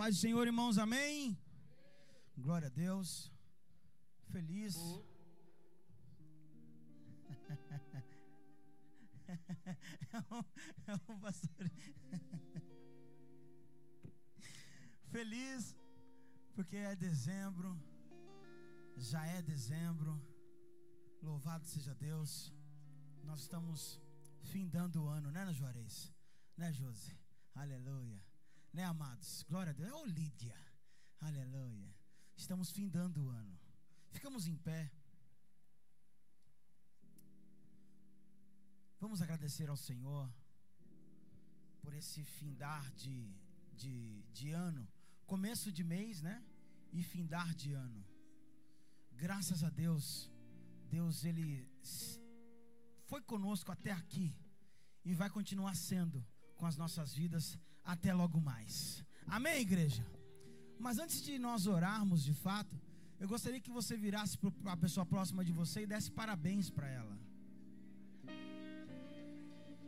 paz do Senhor, irmãos, amém? Glória a Deus. Feliz. É um pastor. Feliz porque é dezembro, já é dezembro. Louvado seja Deus. Nós estamos findando o ano, né, Juarez? Né, Josi? Aleluia. Né, amados? Glória a Deus. Oh, Lídia. Aleluia. Estamos findando o ano. Ficamos em pé. Vamos agradecer ao Senhor por esse findar de, de, de ano. Começo de mês, né? E findar de ano. Graças a Deus, Deus, Ele foi conosco até aqui e vai continuar sendo com as nossas vidas até logo mais. Amém, igreja? Mas antes de nós orarmos de fato, eu gostaria que você virasse para a pessoa próxima de você e desse parabéns para ela.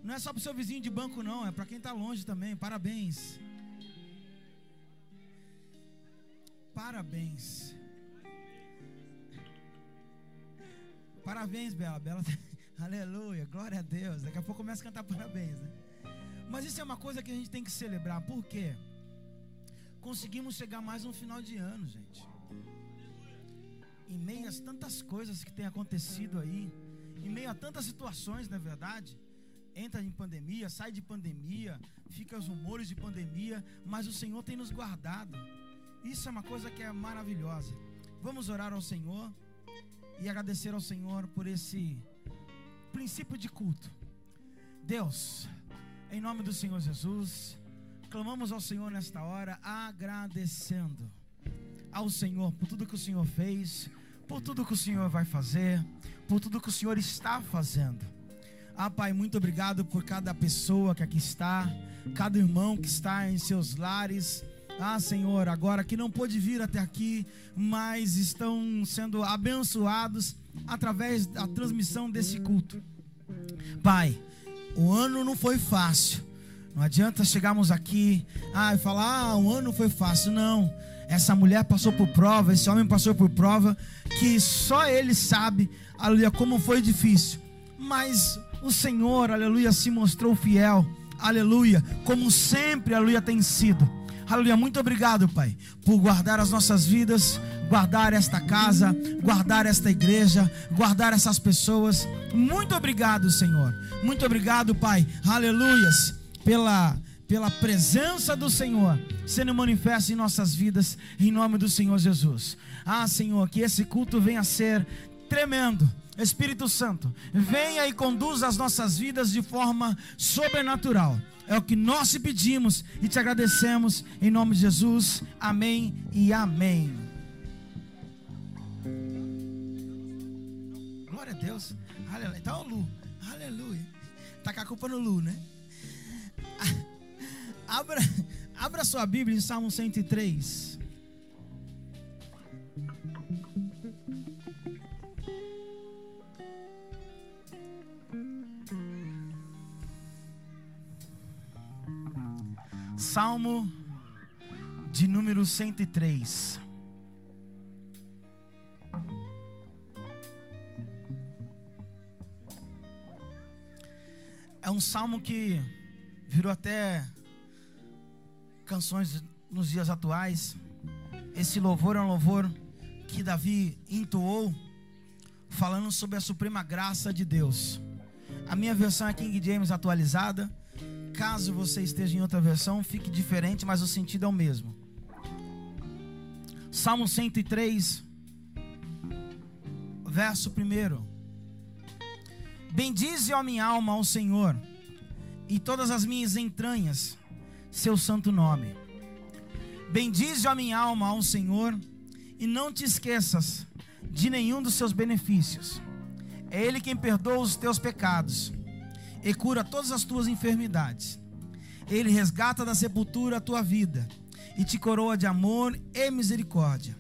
Não é só para o seu vizinho de banco, não, é para quem está longe também. Parabéns. Parabéns. Parabéns, Bela. Bela, aleluia, glória a Deus. Daqui a pouco começa a cantar parabéns, né? Mas isso é uma coisa que a gente tem que celebrar. Por quê? Conseguimos chegar mais um final de ano, gente. Em meio a tantas coisas que têm acontecido aí, em meio a tantas situações, na é verdade, entra em pandemia, sai de pandemia, fica os rumores de pandemia, mas o Senhor tem nos guardado. Isso é uma coisa que é maravilhosa. Vamos orar ao Senhor e agradecer ao Senhor por esse princípio de culto. Deus, em nome do Senhor Jesus, clamamos ao Senhor nesta hora, agradecendo ao Senhor por tudo que o Senhor fez, por tudo que o Senhor vai fazer, por tudo que o Senhor está fazendo. Ah, Pai, muito obrigado por cada pessoa que aqui está, cada irmão que está em seus lares. Ah, Senhor, agora que não pôde vir até aqui, mas estão sendo abençoados através da transmissão desse culto. Pai, o ano não foi fácil. Não adianta chegarmos aqui ah, e falar, ah, o ano foi fácil. Não. Essa mulher passou por prova, esse homem passou por prova, que só ele sabe, aleluia, como foi difícil. Mas o Senhor, aleluia, se mostrou fiel, aleluia, como sempre, aleluia, tem sido. Aleluia, muito obrigado, Pai, por guardar as nossas vidas, guardar esta casa, guardar esta igreja, guardar essas pessoas. Muito obrigado, Senhor. Muito obrigado, Pai. Aleluias, pela pela presença do Senhor sendo manifesta em nossas vidas, em nome do Senhor Jesus. Ah, Senhor, que esse culto venha a ser tremendo. Espírito Santo, venha e conduza as nossas vidas de forma sobrenatural. É o que nós te pedimos e te agradecemos em nome de Jesus. Amém e amém. Deus. Aleluia. Então, Lu. Aleluia. Tá com a culpa no Lu, né? Abra, abra sua Bíblia em Salmo 103. Salmo de número 103. É um salmo que virou até canções nos dias atuais. Esse louvor é um louvor que Davi entoou, falando sobre a suprema graça de Deus. A minha versão é King James atualizada. Caso você esteja em outra versão, fique diferente, mas o sentido é o mesmo. Salmo 103, verso 1. Bendize, ó minha alma, ao Senhor, e todas as minhas entranhas, seu santo nome. Bendize, ó minha alma, ao Senhor, e não te esqueças de nenhum dos seus benefícios. É Ele quem perdoa os teus pecados e cura todas as tuas enfermidades. Ele resgata da sepultura a tua vida e te coroa de amor e misericórdia.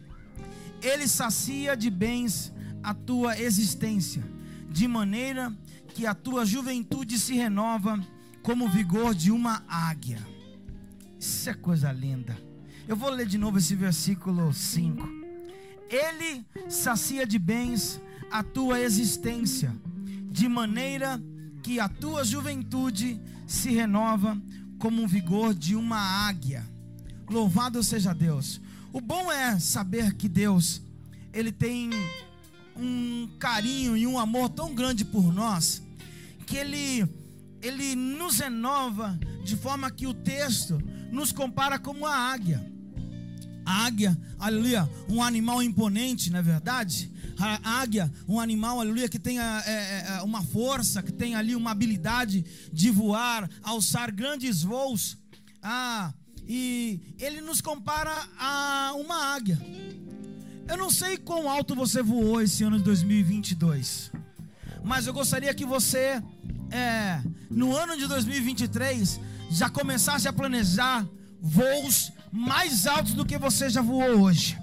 Ele sacia de bens a tua existência, de maneira que a tua juventude se renova como o vigor de uma águia. Isso é coisa linda. Eu vou ler de novo esse versículo 5. Ele sacia de bens a tua existência, de maneira que a tua juventude se renova como um vigor de uma águia. Louvado seja Deus. O bom é saber que Deus, ele tem um carinho e um amor tão grande por nós, que ele ele nos renova de forma que o texto nos compara como a águia. A águia, aleluia, um animal imponente, não é verdade? A águia, um animal, aleluia, que tem é, é, uma força, que tem ali uma habilidade de voar, alçar grandes voos. Ah, e ele nos compara a uma águia. Eu não sei quão alto você voou esse ano de 2022, mas eu gostaria que você, é, no ano de 2023, já começasse a planejar voos mais altos do que você já voou hoje.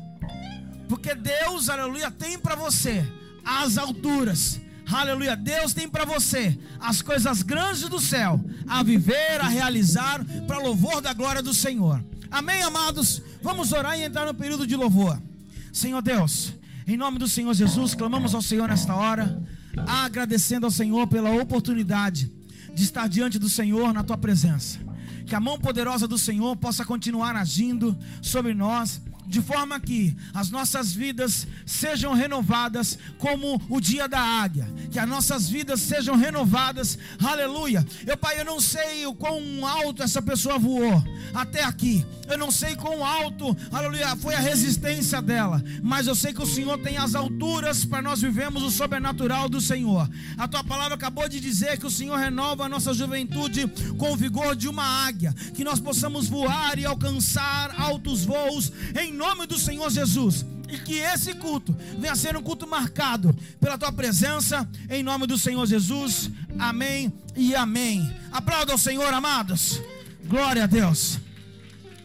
Porque Deus, aleluia, tem para você as alturas. Aleluia, Deus tem para você as coisas grandes do céu a viver, a realizar para louvor da glória do Senhor. Amém, amados? Vamos orar e entrar no período de louvor. Senhor Deus, em nome do Senhor Jesus, clamamos ao Senhor nesta hora, agradecendo ao Senhor pela oportunidade de estar diante do Senhor na tua presença. Que a mão poderosa do Senhor possa continuar agindo sobre nós de forma que as nossas vidas sejam renovadas como o dia da águia, que as nossas vidas sejam renovadas, aleluia. Eu, Pai, eu não sei o quão alto essa pessoa voou até aqui, eu não sei quão alto, aleluia, foi a resistência dela, mas eu sei que o Senhor tem as alturas para nós vivemos o sobrenatural do Senhor. A tua palavra acabou de dizer que o Senhor renova a nossa juventude com o vigor de uma águia, que nós possamos voar e alcançar altos voos em nome do Senhor Jesus. E que esse culto venha a ser um culto marcado pela tua presença, em nome do Senhor Jesus. Amém e amém. Aplauda o Senhor, amados. Glória a Deus.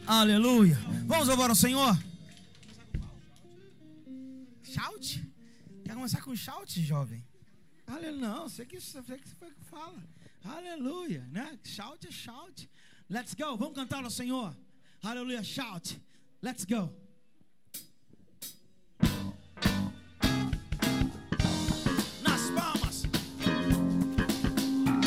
Aleluia. Vamos louvar ao Senhor. Shout? Quer começar com shout, jovem? Aleluia. Não, sei que, sei que você fala. Aleluia, né? Shout é shout. Let's go. Vamos cantar ao Senhor. Aleluia. Shout. Let's go. Engrandecer. Nas palmas, pra te engrandecer.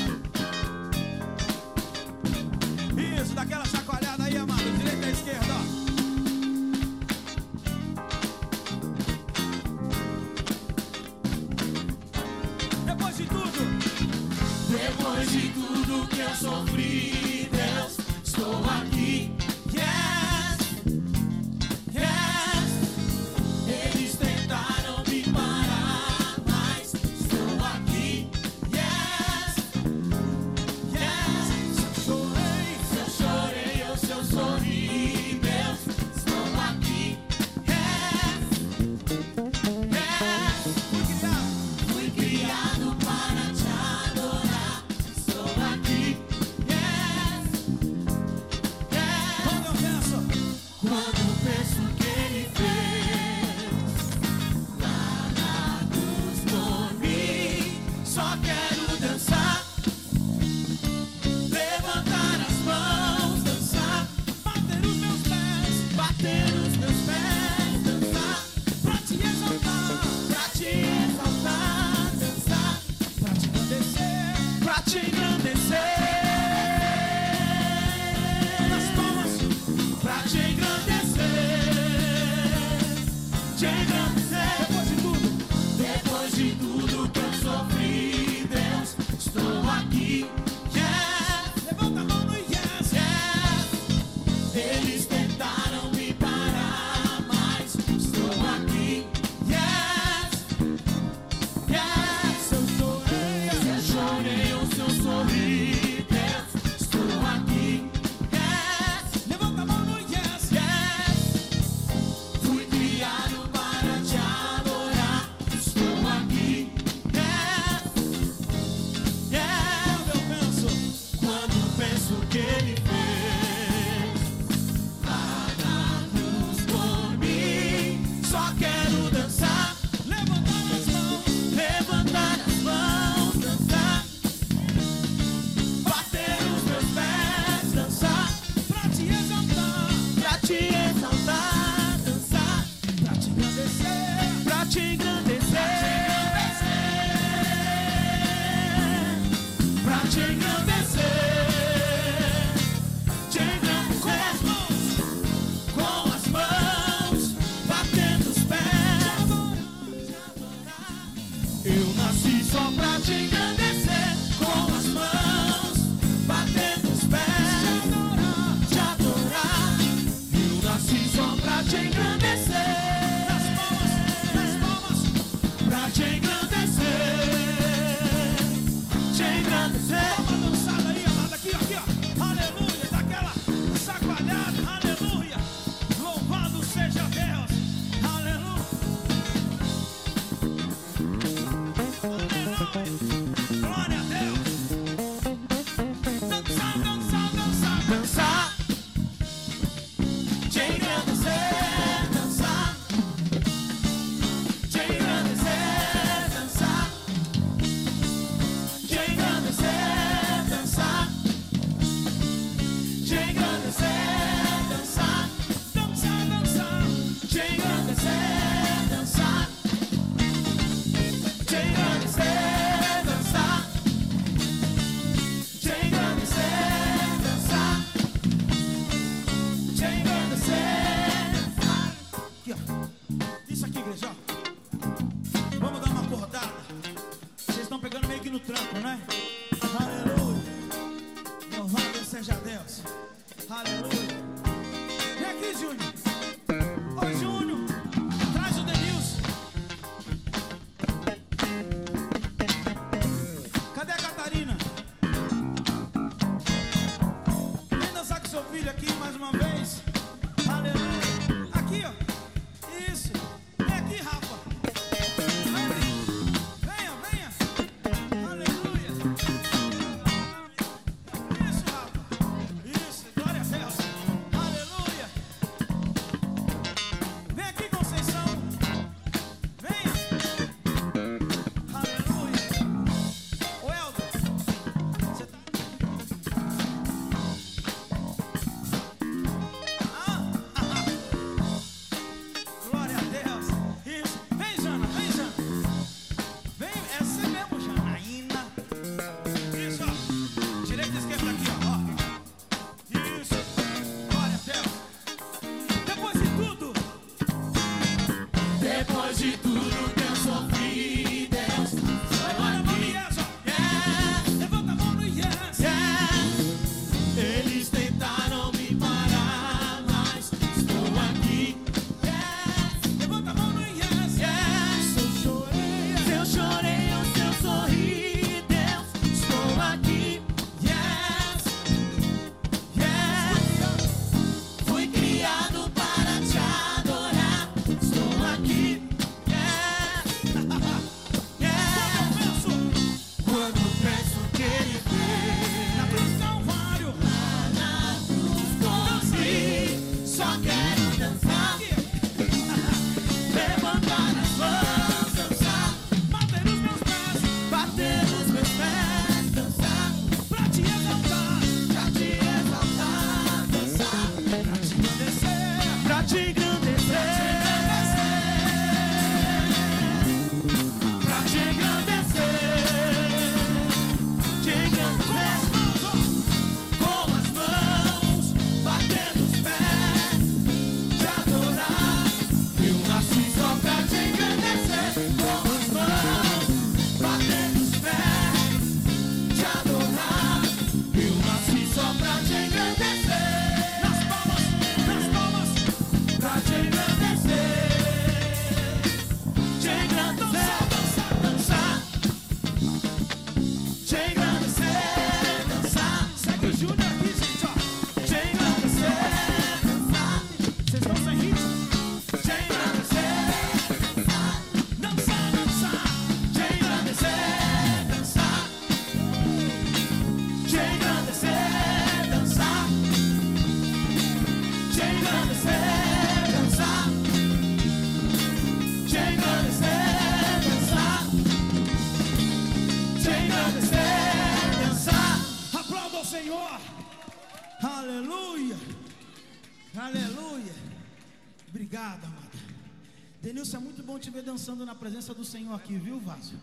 Dançando na presença do Senhor aqui, viu, vaso?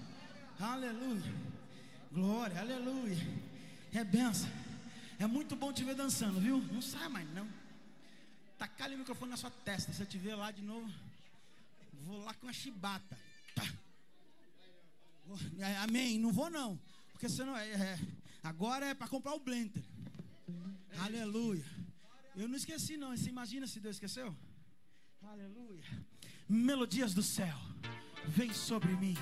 Aleluia. Glória, aleluia. É benção. É muito bom te ver dançando, viu? Não sai mais, não. Tacar o microfone na sua testa. Se eu te ver lá de novo, vou lá com a chibata. Tá. Amém. Não vou, não. Porque senão é, é agora é para comprar o blender. Aleluia. Eu não esqueci, não. Você imagina se Deus esqueceu? Aleluia. Melodias do céu, vem sobre mim.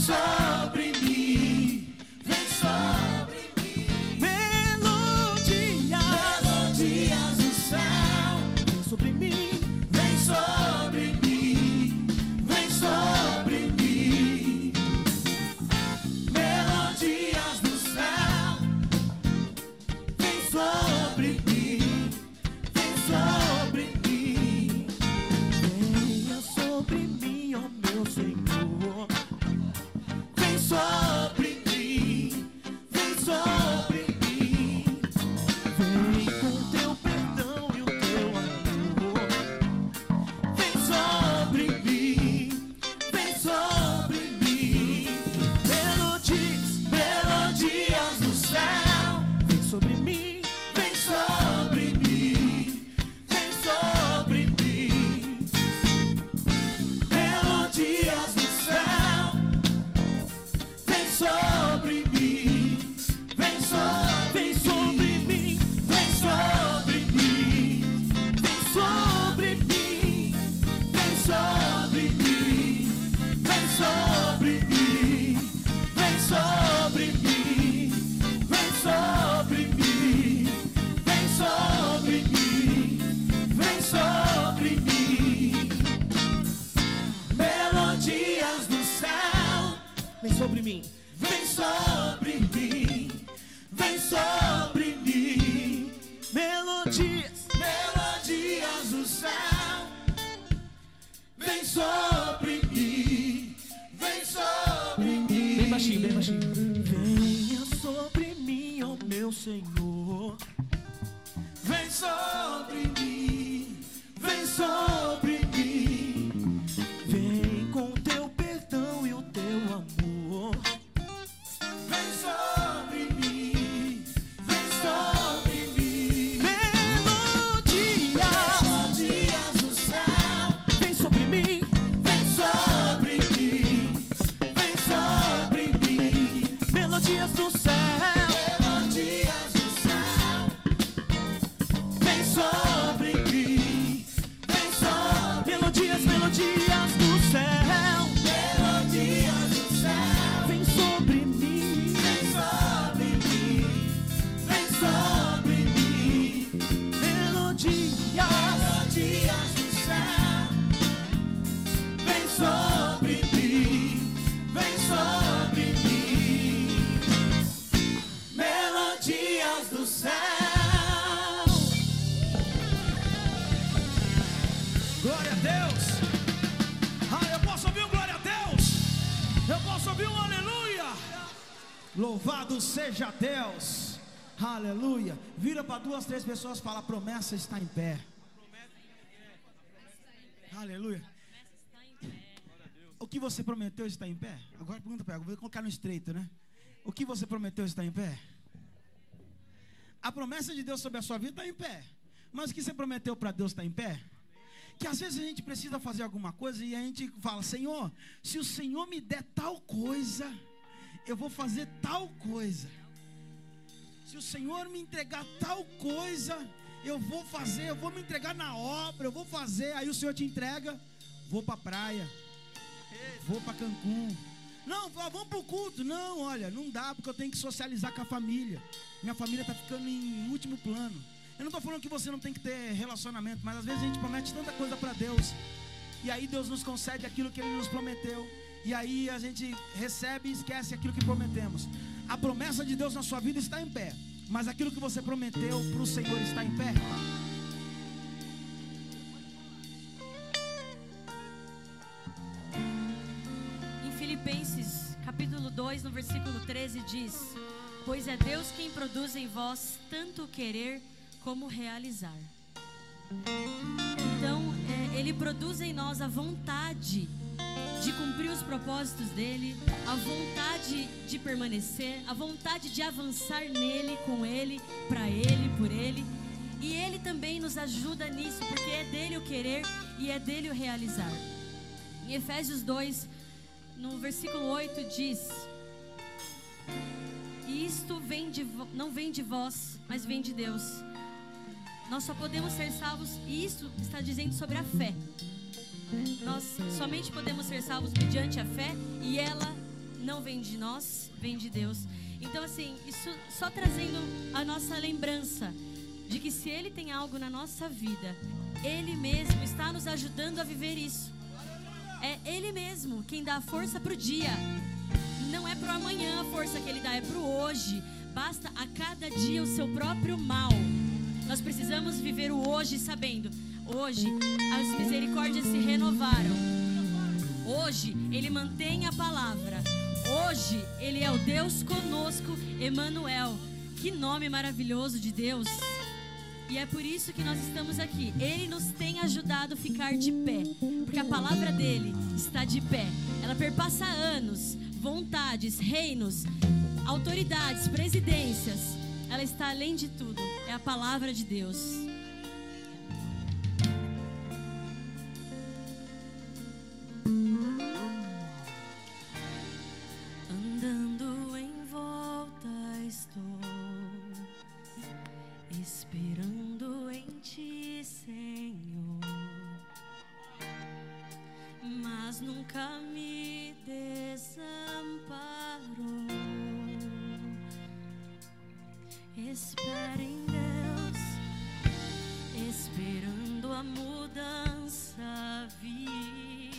So. Seja Deus. Aleluia. Vira para duas, três pessoas e fala: a promessa está em pé. Aleluia. O que você prometeu está em pé? Agora pergunta para ela, vou colocar no estreito, né? O que você prometeu está em pé? A promessa de Deus sobre a sua vida está em pé. Mas o que você prometeu para Deus está em pé? Que às vezes a gente precisa fazer alguma coisa e a gente fala: Senhor, se o Senhor me der tal coisa, eu vou fazer tal coisa. Se o Senhor me entregar tal coisa, eu vou fazer, eu vou me entregar na obra, eu vou fazer. Aí o Senhor te entrega, vou para a praia, vou para Cancún. Não, vamos para o culto. Não, olha, não dá porque eu tenho que socializar com a família. Minha família está ficando em último plano. Eu não estou falando que você não tem que ter relacionamento, mas às vezes a gente promete tanta coisa para Deus. E aí Deus nos concede aquilo que Ele nos prometeu. E aí a gente recebe e esquece aquilo que prometemos. A promessa de Deus na sua vida está em pé. Mas aquilo que você prometeu para o Senhor está em pé. Em Filipenses, capítulo 2, no versículo 13, diz: Pois é Deus quem produz em vós tanto querer como realizar. Então, é, Ele produz em nós a vontade de cumprir os propósitos dele, a vontade de permanecer, a vontade de avançar nele, com ele, para ele, por ele. E ele também nos ajuda nisso, porque é dele o querer e é dele o realizar. Em Efésios 2, no versículo 8 diz: Isto vem de, não vem de vós, mas vem de Deus. Nós só podemos ser salvos, e isso está dizendo sobre a fé. Nós somente podemos ser salvos mediante a fé e ela não vem de nós, vem de Deus. Então, assim, isso só trazendo a nossa lembrança de que se Ele tem algo na nossa vida, Ele mesmo está nos ajudando a viver isso. É Ele mesmo quem dá a força para o dia. Não é para amanhã a força que Ele dá, é para o hoje. Basta a cada dia o seu próprio mal. Nós precisamos viver o hoje sabendo Hoje as misericórdias se renovaram. Hoje ele mantém a palavra. Hoje ele é o Deus conosco, Emanuel. Que nome maravilhoso de Deus. E é por isso que nós estamos aqui. Ele nos tem ajudado a ficar de pé, porque a palavra dele está de pé. Ela perpassa anos, vontades, reinos, autoridades, presidências. Ela está além de tudo. É a palavra de Deus. mas nunca me desamparou. Espera em Deus, esperando a mudança vir,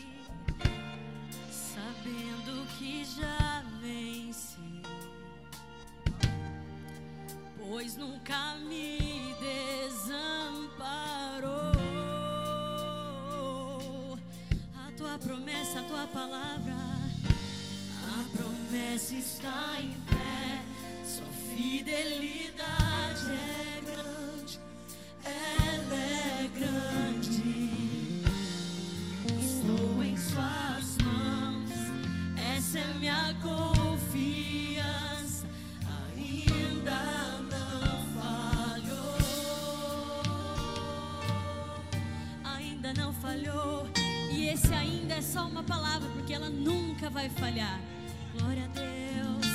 sabendo que já venci, pois nunca me desamparou. tua promessa, a tua palavra. A promessa está em pé, sua fidelidade é grande, ela é grande. Estou em suas mãos, essa é minha confiança, ainda não falhou, ainda não falhou é só uma palavra, porque ela nunca vai falhar. Glória a Deus.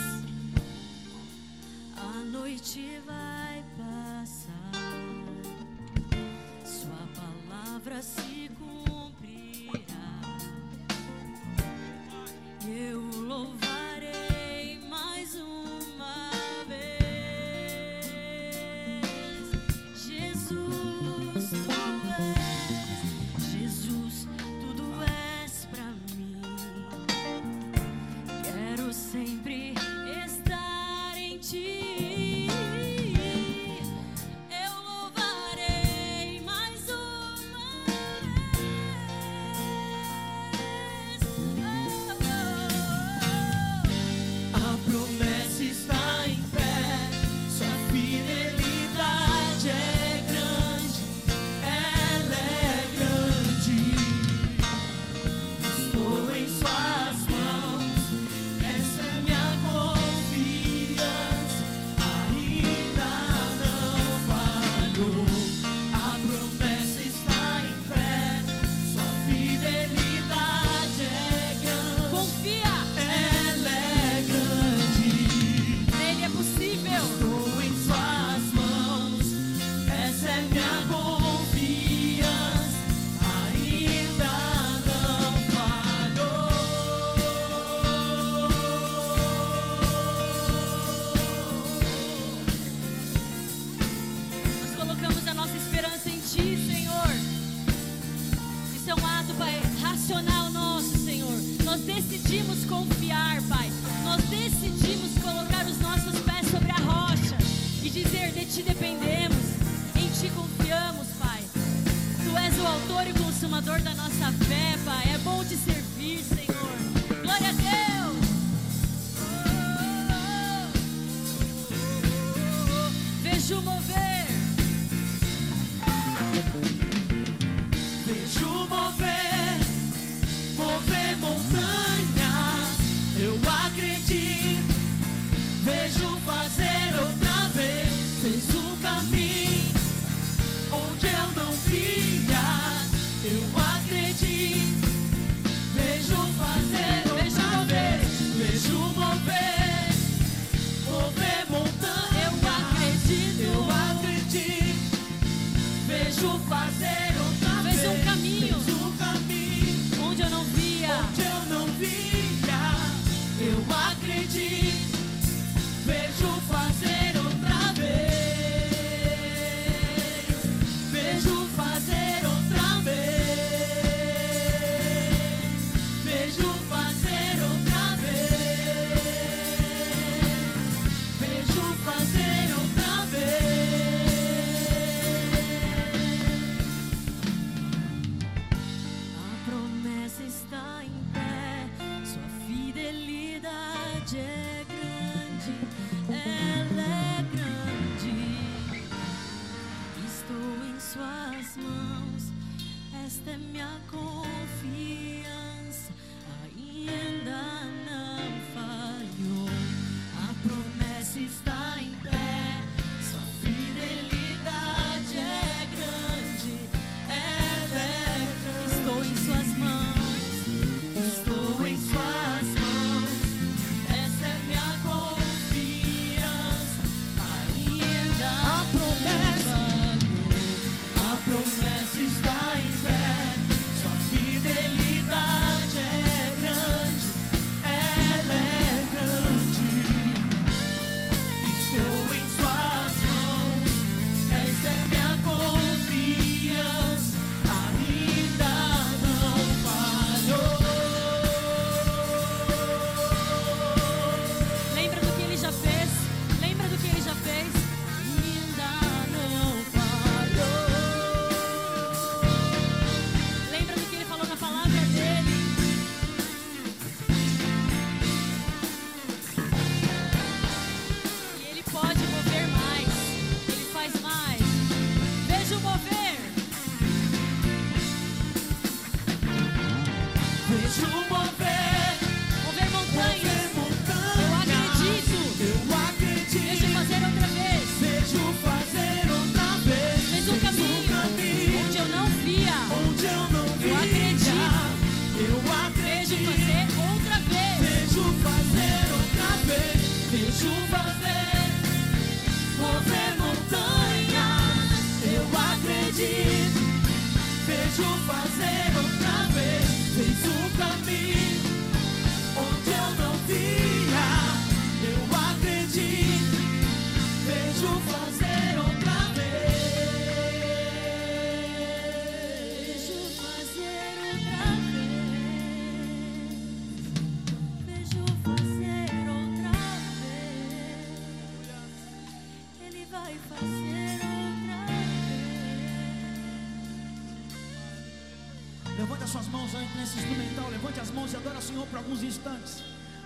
A noite vai passar, Sua palavra se cumprirá. Eu louvo.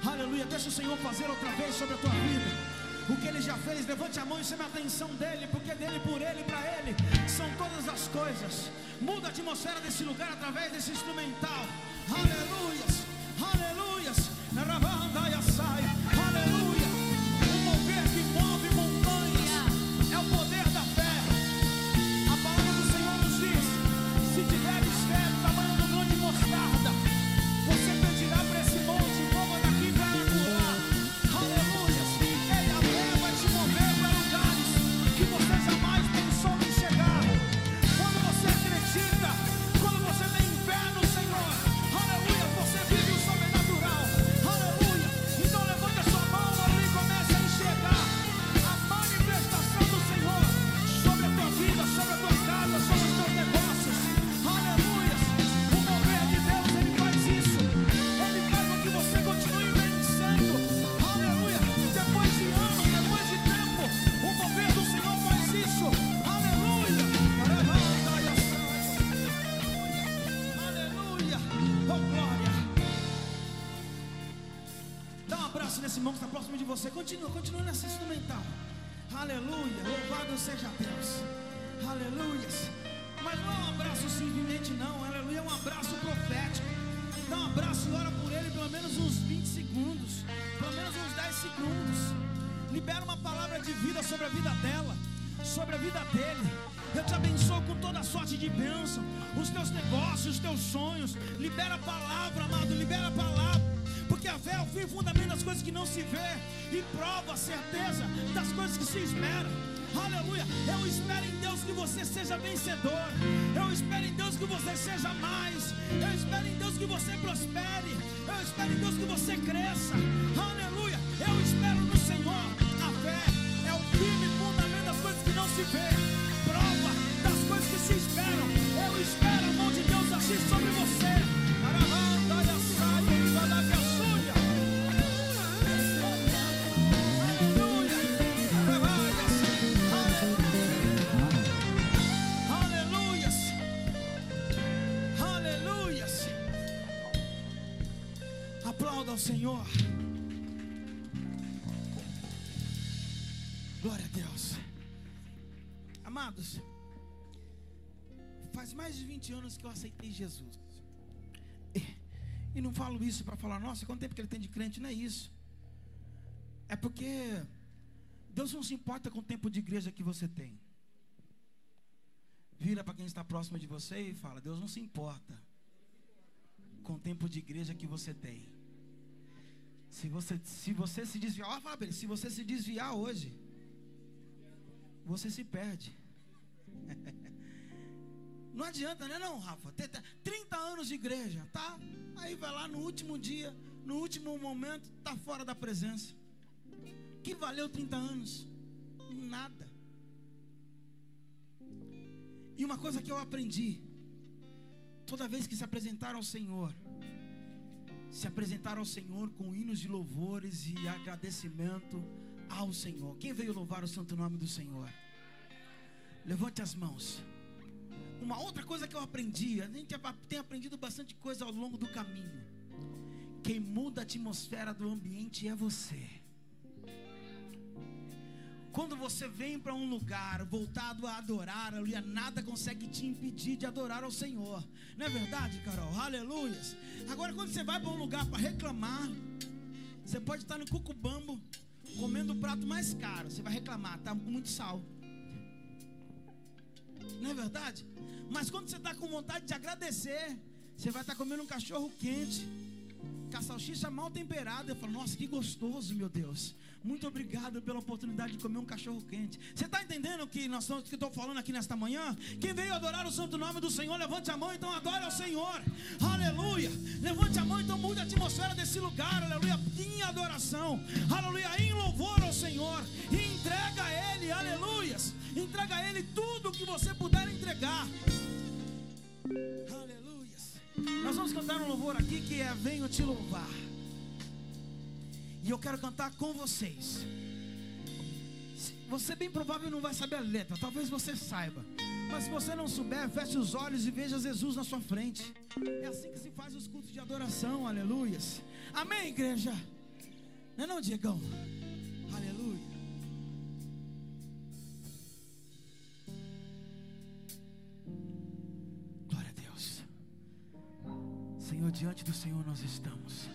Aleluia. Deixa o Senhor fazer outra vez sobre a tua vida. O que ele já fez, levante a mão e chame a atenção dele, porque dele, por ele, para ele, são todas as coisas. Muda a atmosfera desse lugar através desse instrumental. Aleluia. Anos que eu aceitei Jesus. E, não falo isso para falar, nossa, quanto tempo que ele tem de crente? Não é isso. É porque Deus não se importa com o tempo de igreja que você tem. Vira para quem está próximo de você e fala: Deus não se importa com o tempo de igreja que você tem. Se você se, você se desviar, se você se desviar hoje, você se perde. Não adianta, né não, Rafa? Ter 30 anos de igreja, tá? Aí vai lá no último dia, no último momento, tá fora da presença. Que valeu 30 anos? Nada. E uma coisa que eu aprendi, toda vez que se apresentaram ao Senhor, se apresentaram ao Senhor com hinos de louvores e agradecimento ao Senhor. Quem veio louvar o santo nome do Senhor? Levante as mãos. Uma outra coisa que eu aprendi, a gente tem aprendido bastante coisa ao longo do caminho. Quem muda a atmosfera do ambiente é você. Quando você vem para um lugar voltado a adorar, aleluia, nada consegue te impedir de adorar ao Senhor. Não é verdade, Carol? Aleluias. Agora, quando você vai para um lugar para reclamar, você pode estar no cucubambo comendo o prato mais caro. Você vai reclamar, tá com muito sal. Não é verdade? Mas quando você está com vontade de agradecer, você vai estar comendo um cachorro quente, com a salsicha mal temperada. Eu falo, nossa, que gostoso, meu Deus. Muito obrigado pela oportunidade de comer um cachorro quente. Você está entendendo que nós estamos, que estou falando aqui nesta manhã? Quem veio adorar o santo nome do Senhor, levante a mão, então adore ao Senhor. Aleluia. Levante a mão, então mude a atmosfera desse lugar. Aleluia. Em adoração. Aleluia. Em louvor ao Senhor. E entrega a Ele. Aleluias. Entrega a Ele tudo o que você puder entregar. Aleluias. Nós vamos cantar um louvor aqui que é Venho te louvar. E eu quero cantar com vocês. Você bem provável não vai saber a letra, talvez você saiba. Mas se você não souber, feche os olhos e veja Jesus na sua frente. É assim que se faz os cultos de adoração, aleluias. Amém, igreja? Não é não, Diegão? Aleluia. Glória a Deus. Senhor, diante do Senhor nós estamos.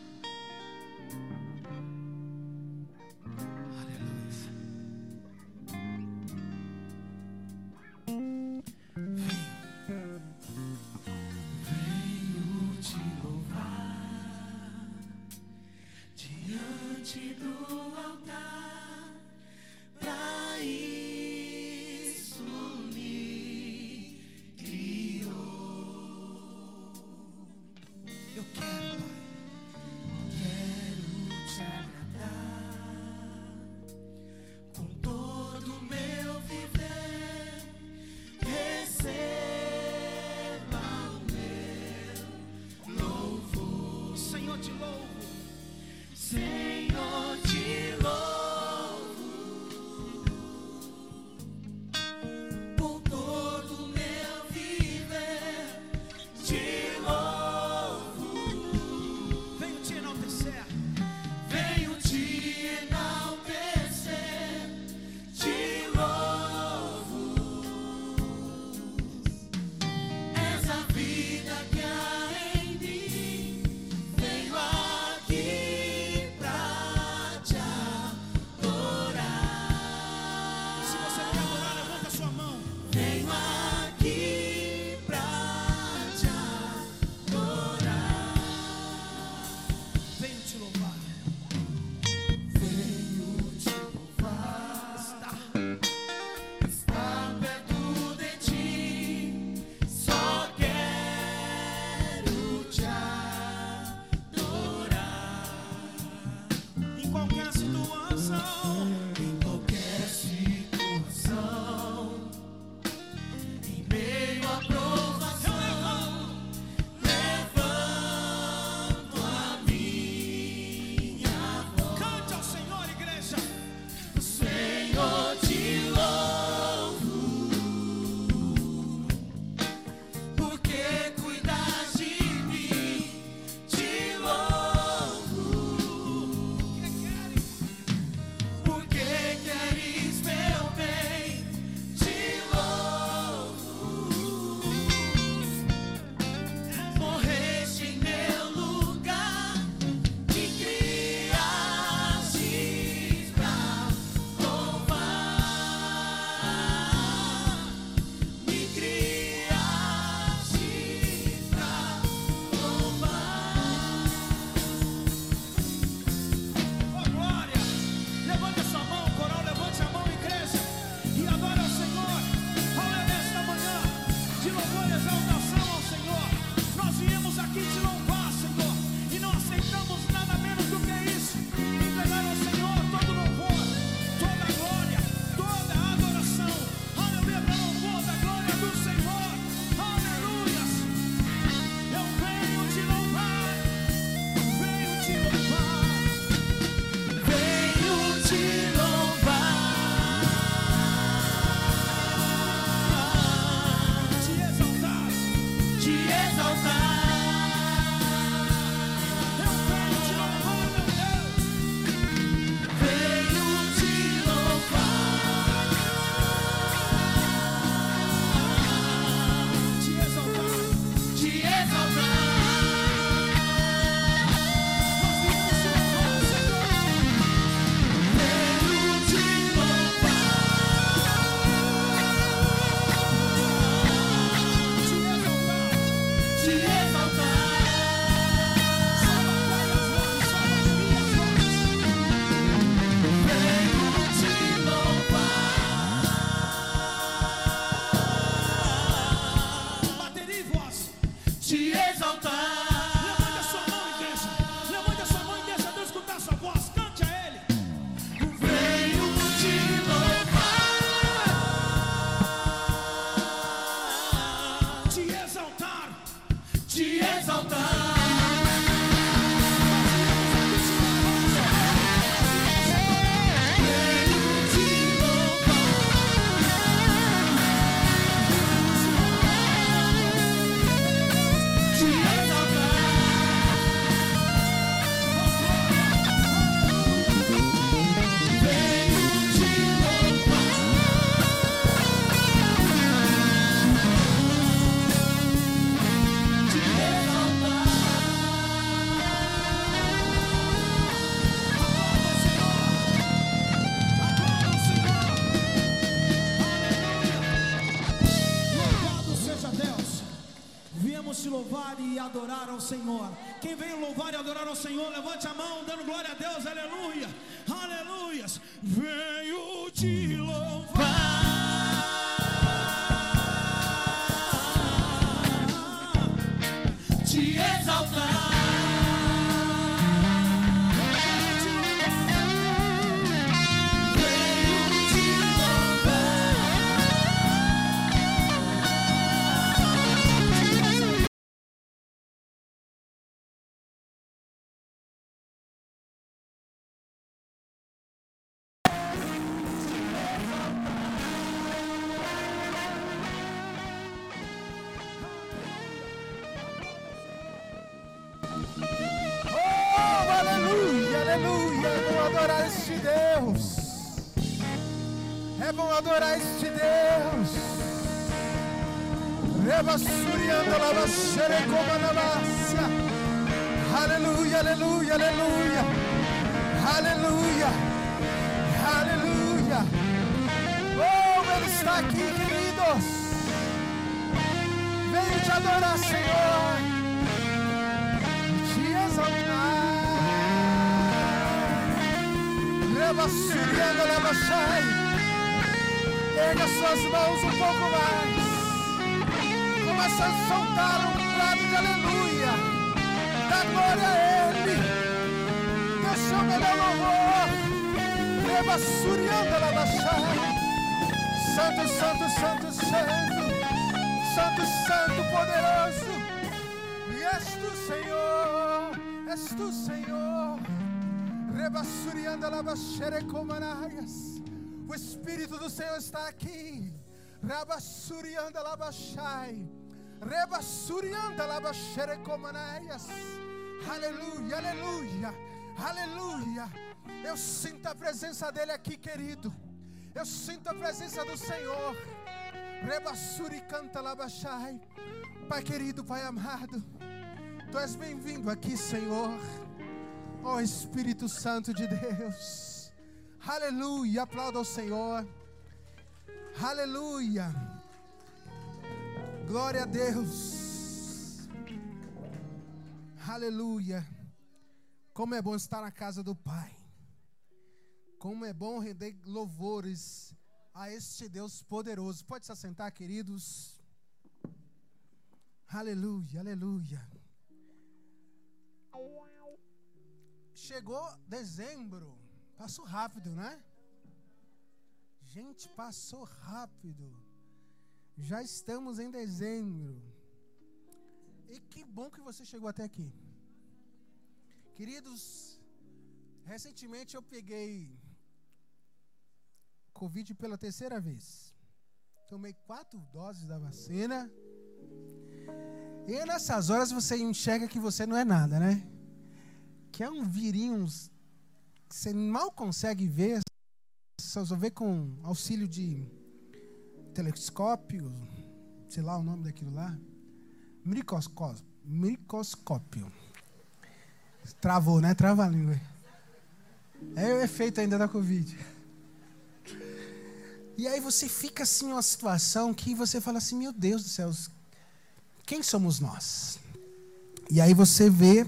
Ao Senhor. Quem veio louvar e adorar ao Senhor, Espírito do Senhor está aqui. Rabassurianda la baixai. Rebassurianda la baixere comanaias. Aleluia, aleluia, aleluia. Eu sinto a presença dele aqui, querido. Eu sinto a presença do Senhor. Rebassuri canta labachai. Pai querido, Pai amado. Tu és bem-vindo aqui, Senhor. Ó Espírito Santo de Deus. Aleluia. Aplauda ao Senhor. Aleluia. Glória a Deus. Aleluia. Como é bom estar na casa do Pai. Como é bom render louvores a este Deus poderoso. Pode se assentar, queridos. Aleluia, aleluia. Chegou dezembro. Passou rápido, né? Gente, passou rápido. Já estamos em dezembro. E que bom que você chegou até aqui. Queridos, recentemente eu peguei Covid pela terceira vez. Tomei quatro doses da vacina. E nessas horas você enxerga que você não é nada, né? Que é um virinho que você mal consegue ver, só vê com auxílio de telescópio, sei lá o nome daquilo lá. Microscópio. Microscópio. Travou, né? Trava a língua. É o efeito ainda da Covid. E aí você fica assim uma situação que você fala assim, meu Deus do céu, quem somos nós? E aí você vê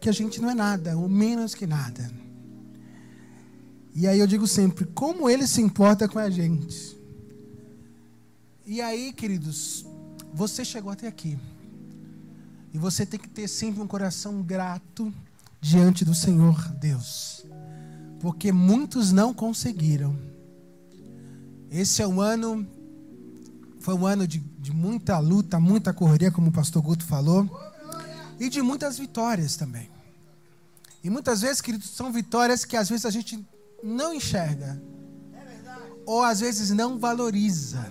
que a gente não é nada, ou menos que nada. E aí eu digo sempre, como ele se importa com a gente? E aí, queridos, você chegou até aqui. E você tem que ter sempre um coração grato diante do Senhor Deus. Porque muitos não conseguiram. Esse é um ano, foi um ano de, de muita luta, muita correria, como o pastor Guto falou, e de muitas vitórias também. E muitas vezes, queridos, são vitórias que às vezes a gente não enxerga, ou às vezes não valoriza.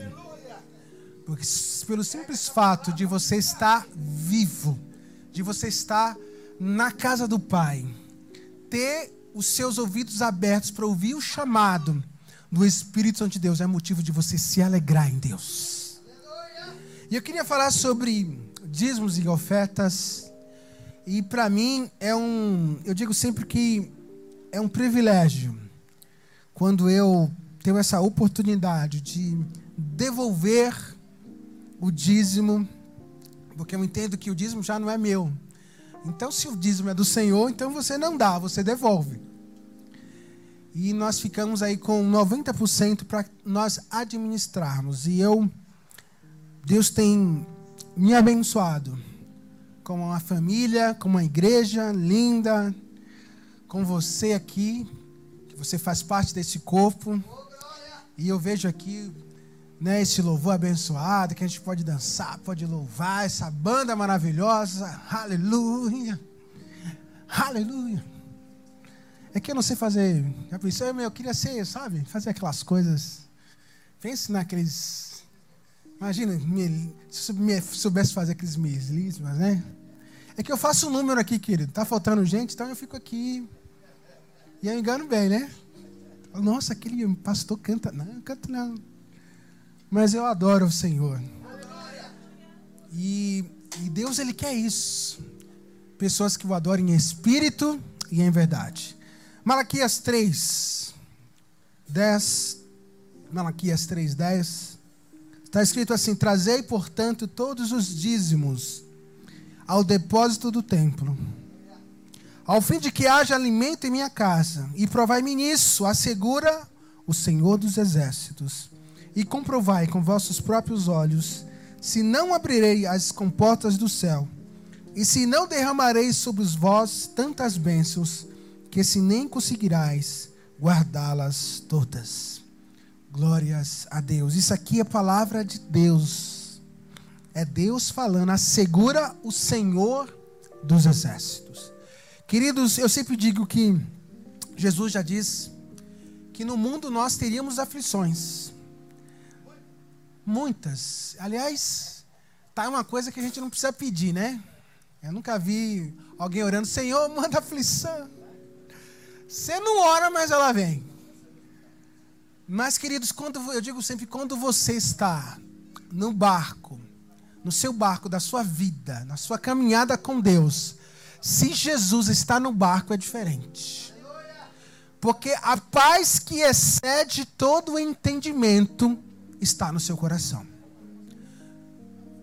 Porque pelo simples fato de você estar vivo, de você estar na casa do Pai, ter os seus ouvidos abertos para ouvir o chamado do Espírito Santo de Deus é motivo de você se alegrar em Deus. E eu queria falar sobre dízimos e ofertas. E para mim é um, eu digo sempre que é um privilégio quando eu tenho essa oportunidade de devolver o dízimo, porque eu entendo que o dízimo já não é meu. Então, se o dízimo é do Senhor, então você não dá, você devolve. E nós ficamos aí com 90% para nós administrarmos. E eu, Deus tem me abençoado com uma família, com uma igreja linda, com você aqui, você faz parte desse corpo. E eu vejo aqui né, esse louvor abençoado, que a gente pode dançar, pode louvar, essa banda maravilhosa. Aleluia. Aleluia. É que eu não sei fazer. Já pensou, meu, eu queria ser, sabe? Fazer aquelas coisas. Pense naqueles. Imagina, se eu soubesse fazer aqueles melismas, né? É que eu faço um número aqui, querido. Tá faltando gente, então eu fico aqui. E eu engano bem, né? Nossa, aquele pastor canta. Não, eu canto não. Mas eu adoro o Senhor. E, e Deus, Ele quer isso. Pessoas que o adorem em espírito e em verdade. Malaquias 3, 10. Malaquias 3, 10. Está escrito assim: Trazei, portanto, todos os dízimos ao depósito do templo, ao fim de que haja alimento em minha casa, e provai-me nisso, assegura o Senhor dos Exércitos, e comprovai com vossos próprios olhos, se não abrirei as comportas do céu, e se não derramarei sobre vós tantas bênçãos, que se nem conseguirás guardá-las todas. Glórias a Deus. Isso aqui é palavra de Deus. É Deus falando, assegura o Senhor dos exércitos. Queridos, eu sempre digo que Jesus já disse que no mundo nós teríamos aflições. Muitas. Aliás, tá uma coisa que a gente não precisa pedir, né? Eu nunca vi alguém orando, Senhor, manda aflição. Você não ora, mas ela vem. Mas, queridos, quando eu digo sempre, quando você está no barco, no seu barco da sua vida, na sua caminhada com Deus, se Jesus está no barco é diferente. Porque a paz que excede todo o entendimento está no seu coração.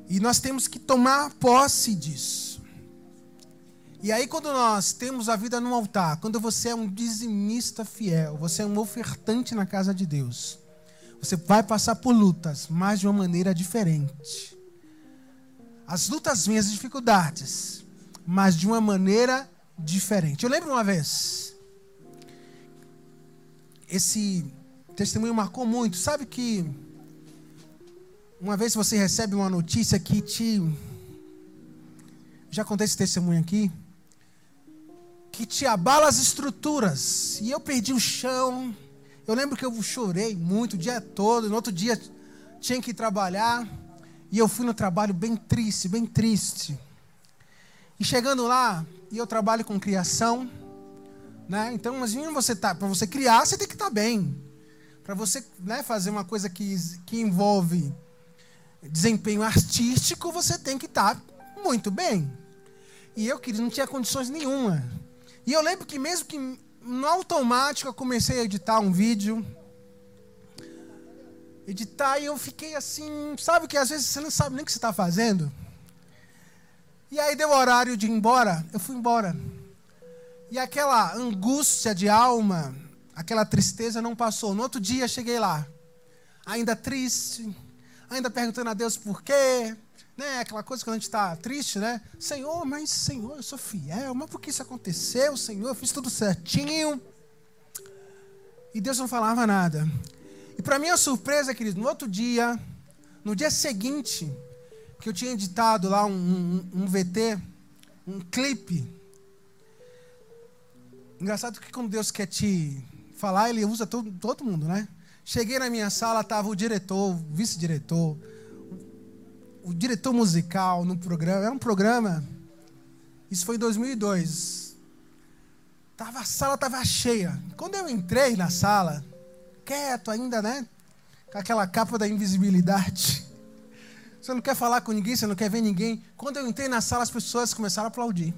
E nós temos que tomar posse disso. E aí, quando nós temos a vida no altar, quando você é um dizimista fiel, você é um ofertante na casa de Deus, você vai passar por lutas, mas de uma maneira diferente. As lutas vêm, as dificuldades, mas de uma maneira diferente. Eu lembro uma vez, esse testemunho marcou muito. Sabe que uma vez você recebe uma notícia que te. Já contei esse testemunho aqui que te abala as estruturas. E eu perdi o chão. Eu lembro que eu chorei muito o dia todo. No outro dia tinha que trabalhar. E eu fui no trabalho bem triste, bem triste. E chegando lá, e eu trabalho com criação, né? Então, imagina você tá, para você criar, você tem que estar tá bem. Para você, né, fazer uma coisa que, que envolve desempenho artístico, você tem que estar tá muito bem. E eu queria, não tinha condições nenhuma. E eu lembro que mesmo que no automático eu comecei a editar um vídeo. Editar e eu fiquei assim, sabe que às vezes você não sabe nem o que você está fazendo? E aí deu o horário de ir embora, eu fui embora. E aquela angústia de alma, aquela tristeza não passou. No outro dia cheguei lá, ainda triste, ainda perguntando a Deus por quê, né? Aquela coisa que a gente está triste, né? Senhor, mas Senhor, eu sou fiel, mas por que isso aconteceu, Senhor? Eu fiz tudo certinho. E Deus não falava nada. E para minha surpresa, querido, no outro dia, no dia seguinte, que eu tinha editado lá um, um, um VT, um clipe. Engraçado que quando Deus quer te falar, Ele usa todo, todo mundo, né? Cheguei na minha sala, estava o diretor, o vice-diretor, o diretor musical no programa. Era um programa. Isso foi em 2002. Tava, a sala estava cheia. Quando eu entrei na sala, quieto ainda, né? Com aquela capa da invisibilidade. Você não quer falar com ninguém, você não quer ver ninguém. Quando eu entrei na sala, as pessoas começaram a aplaudir.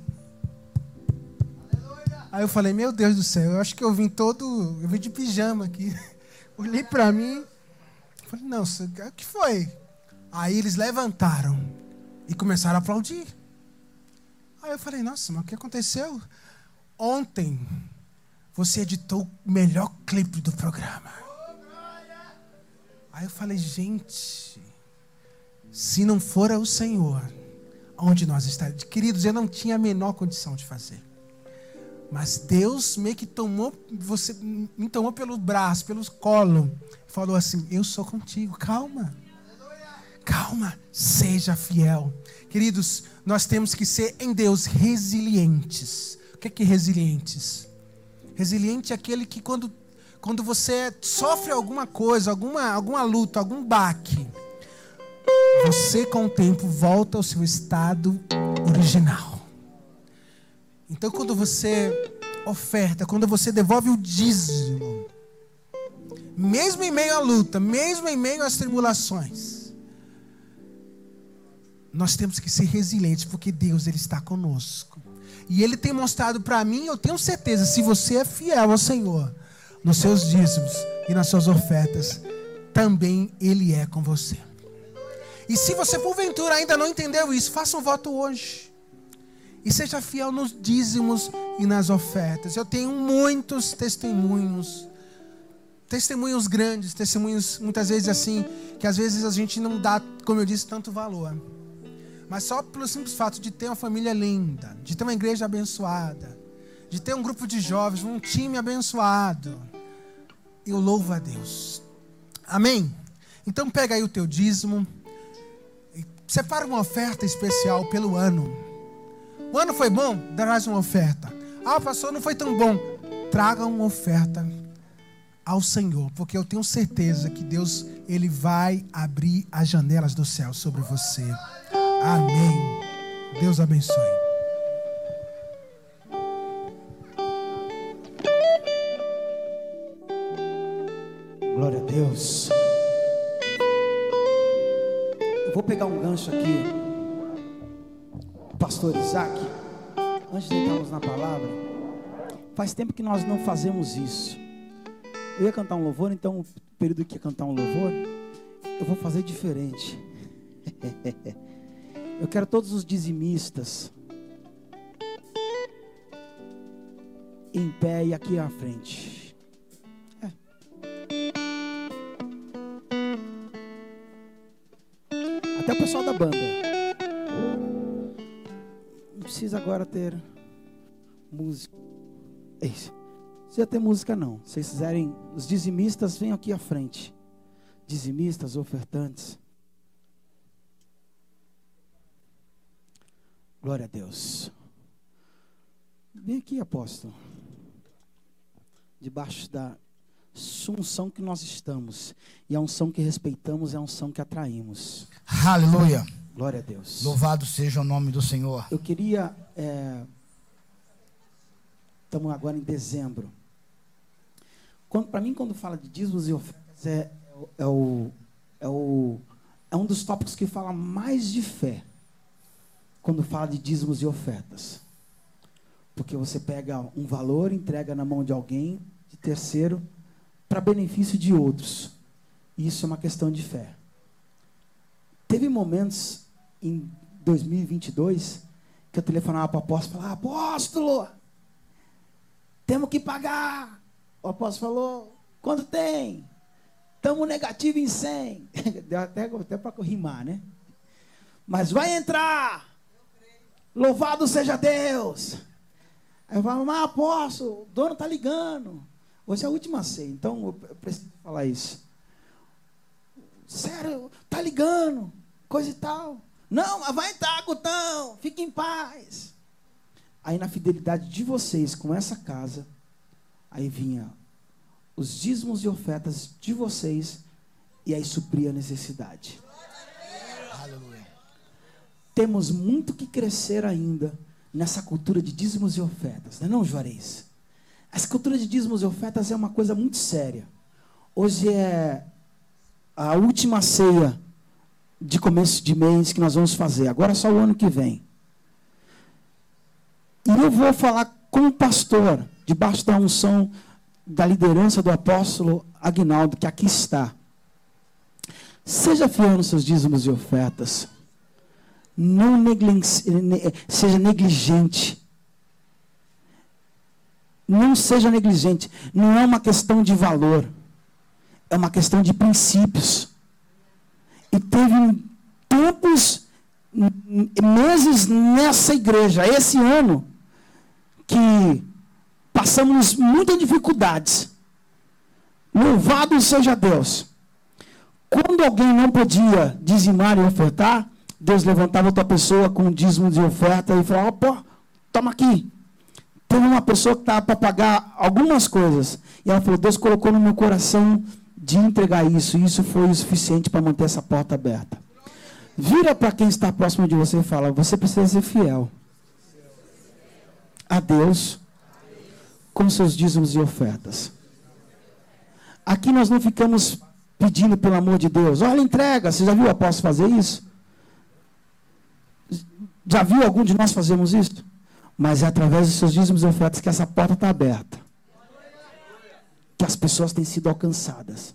Aí eu falei, meu Deus do céu, eu acho que eu vim todo. Eu vim de pijama aqui. Olhei para mim. Falei, não, o que foi? Aí eles levantaram e começaram a aplaudir. Aí eu falei, nossa, mas o que aconteceu? Ontem você editou o melhor clipe do programa. Aí eu falei, gente, se não for o Senhor, onde nós estaríamos? Queridos, eu não tinha a menor condição de fazer. Mas Deus meio que tomou você, me tomou pelo braço, pelo colo, falou assim: "Eu sou contigo, calma". Calma, seja fiel. Queridos, nós temos que ser em Deus resilientes. O que é, que é resilientes? Resiliente é aquele que quando, quando você sofre alguma coisa, alguma, alguma luta, algum baque, você com o tempo volta ao seu estado original. Então quando você oferta, quando você devolve o dízimo, mesmo em meio à luta, mesmo em meio às tribulações, nós temos que ser resilientes, porque Deus ele está conosco. E Ele tem mostrado para mim, eu tenho certeza, se você é fiel ao Senhor, nos seus dízimos e nas suas ofertas, também Ele é com você. E se você porventura ainda não entendeu isso, faça um voto hoje. E seja fiel nos dízimos e nas ofertas. Eu tenho muitos testemunhos. Testemunhos grandes, testemunhos muitas vezes assim, que às vezes a gente não dá, como eu disse, tanto valor. Mas só pelo simples fato de ter uma família linda, de ter uma igreja abençoada, de ter um grupo de jovens, um time abençoado, eu louvo a Deus. Amém? Então pega aí o teu dízimo. Separa uma oferta especial pelo ano. O ano foi bom? Darás uma oferta. Ah, pastor, não foi tão bom. Traga uma oferta ao Senhor, porque eu tenho certeza que Deus ele vai abrir as janelas do céu sobre você. Amém. Deus abençoe. Glória a Deus. Vou pegar um gancho aqui. Pastor Isaac, antes de entrarmos na palavra, faz tempo que nós não fazemos isso. Eu ia cantar um louvor, então o período que ia cantar um louvor, eu vou fazer diferente. Eu quero todos os dizimistas em pé e aqui à frente. Até o pessoal da banda. Não precisa agora ter música. É isso. Não precisa ter música não. Se vocês quiserem, os dizimistas venham aqui à frente. Dizimistas, ofertantes. Glória a Deus. Vem aqui, apóstolo. Debaixo da unção que nós estamos. E a unção que respeitamos é a unção que atraímos. Aleluia. Glória a Deus. Louvado seja o nome do Senhor. Eu queria. Estamos agora em dezembro. Para mim, quando fala de dízimos e ofertas, é, é, o, é, o, é um dos tópicos que fala mais de fé. Quando fala de dízimos e ofertas. Porque você pega um valor, entrega na mão de alguém, de terceiro, para benefício de outros. Isso é uma questão de fé. Teve momentos em 2022 que eu telefonava para o apóstolo e falava: Apóstolo, temos que pagar. O apóstolo falou: Quanto tem? Estamos negativo em 100. Deu até, até para rimar, né? Mas vai entrar. Louvado seja Deus. Aí eu falo, mas apóstolo, o dono está ligando. Hoje é a última ceia, então eu preciso falar isso. Sério, tá ligando, coisa e tal. Não, mas vai entrar, Gutão, fique em paz. Aí na fidelidade de vocês com essa casa, aí vinha os dízimos e ofertas de vocês, e aí supria a necessidade. Aleluia. Temos muito que crescer ainda nessa cultura de dízimos e ofertas, não é não, Juarez? Essa cultura de dízimos e ofertas é uma coisa muito séria. Hoje é a última ceia de começo de mês que nós vamos fazer. Agora é só o ano que vem. E eu vou falar como pastor, debaixo da unção da liderança do apóstolo Agnaldo, que aqui está. Seja fiel nos seus dízimos e ofertas. Não negli seja negligente. Não seja negligente. Não é uma questão de valor. É uma questão de princípios. E teve tempos, meses nessa igreja, esse ano, que passamos muitas dificuldades. Louvado seja Deus. Quando alguém não podia dizimar e ofertar, Deus levantava outra pessoa com dízimo de oferta e falava: pô, toma aqui. Teve uma pessoa que estava para pagar algumas coisas. E ela falou: Deus colocou no meu coração de entregar isso. E isso foi o suficiente para manter essa porta aberta. Vira para quem está próximo de você e fala: Você precisa ser fiel a Deus com seus dízimos e ofertas. Aqui nós não ficamos pedindo pelo amor de Deus. Olha, entrega. Você já viu o apóstolo fazer isso? Já viu algum de nós fazermos isso? Mas é através dos seus dízimos e ofertas que essa porta está aberta. Que as pessoas têm sido alcançadas.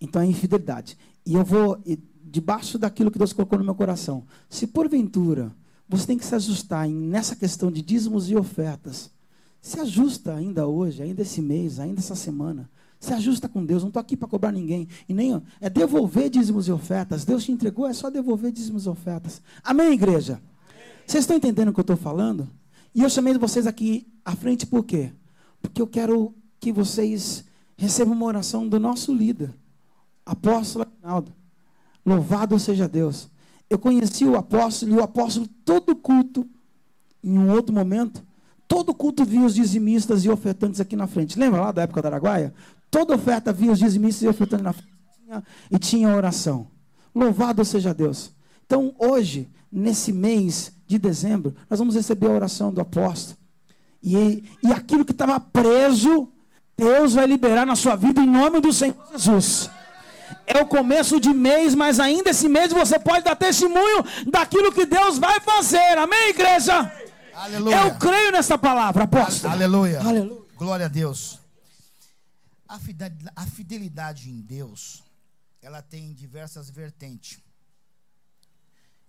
Então é infidelidade. E eu vou, debaixo daquilo que Deus colocou no meu coração, se porventura você tem que se ajustar nessa questão de dízimos e ofertas, se ajusta ainda hoje, ainda esse mês, ainda essa semana. Se ajusta com Deus. Não estou aqui para cobrar ninguém. E nem é devolver dízimos e ofertas. Deus te entregou, é só devolver dízimos e ofertas. Amém, igreja? Vocês estão entendendo o que eu estou falando? E eu chamei vocês aqui à frente por quê? Porque eu quero que vocês receba uma oração do nosso líder, apóstolo Aguinaldo. Louvado seja Deus. Eu conheci o apóstolo e o apóstolo todo culto, em um outro momento, todo culto via os dizimistas e ofertantes aqui na frente. Lembra lá da época da Araguaia? Toda oferta via os dizimistas e ofertantes na frente e tinha oração. Louvado seja Deus. Então, hoje, nesse mês de dezembro, nós vamos receber a oração do apóstolo. E, e aquilo que estava preso, Deus vai liberar na sua vida em nome do Senhor Jesus. É o começo de mês, mas ainda esse mês você pode dar testemunho daquilo que Deus vai fazer. Amém, igreja? Aleluia. Eu creio nessa palavra, apóstolo. Aleluia. Aleluia. Glória a Deus. A fidel- a fidelidade em Deus, ela tem diversas vertentes.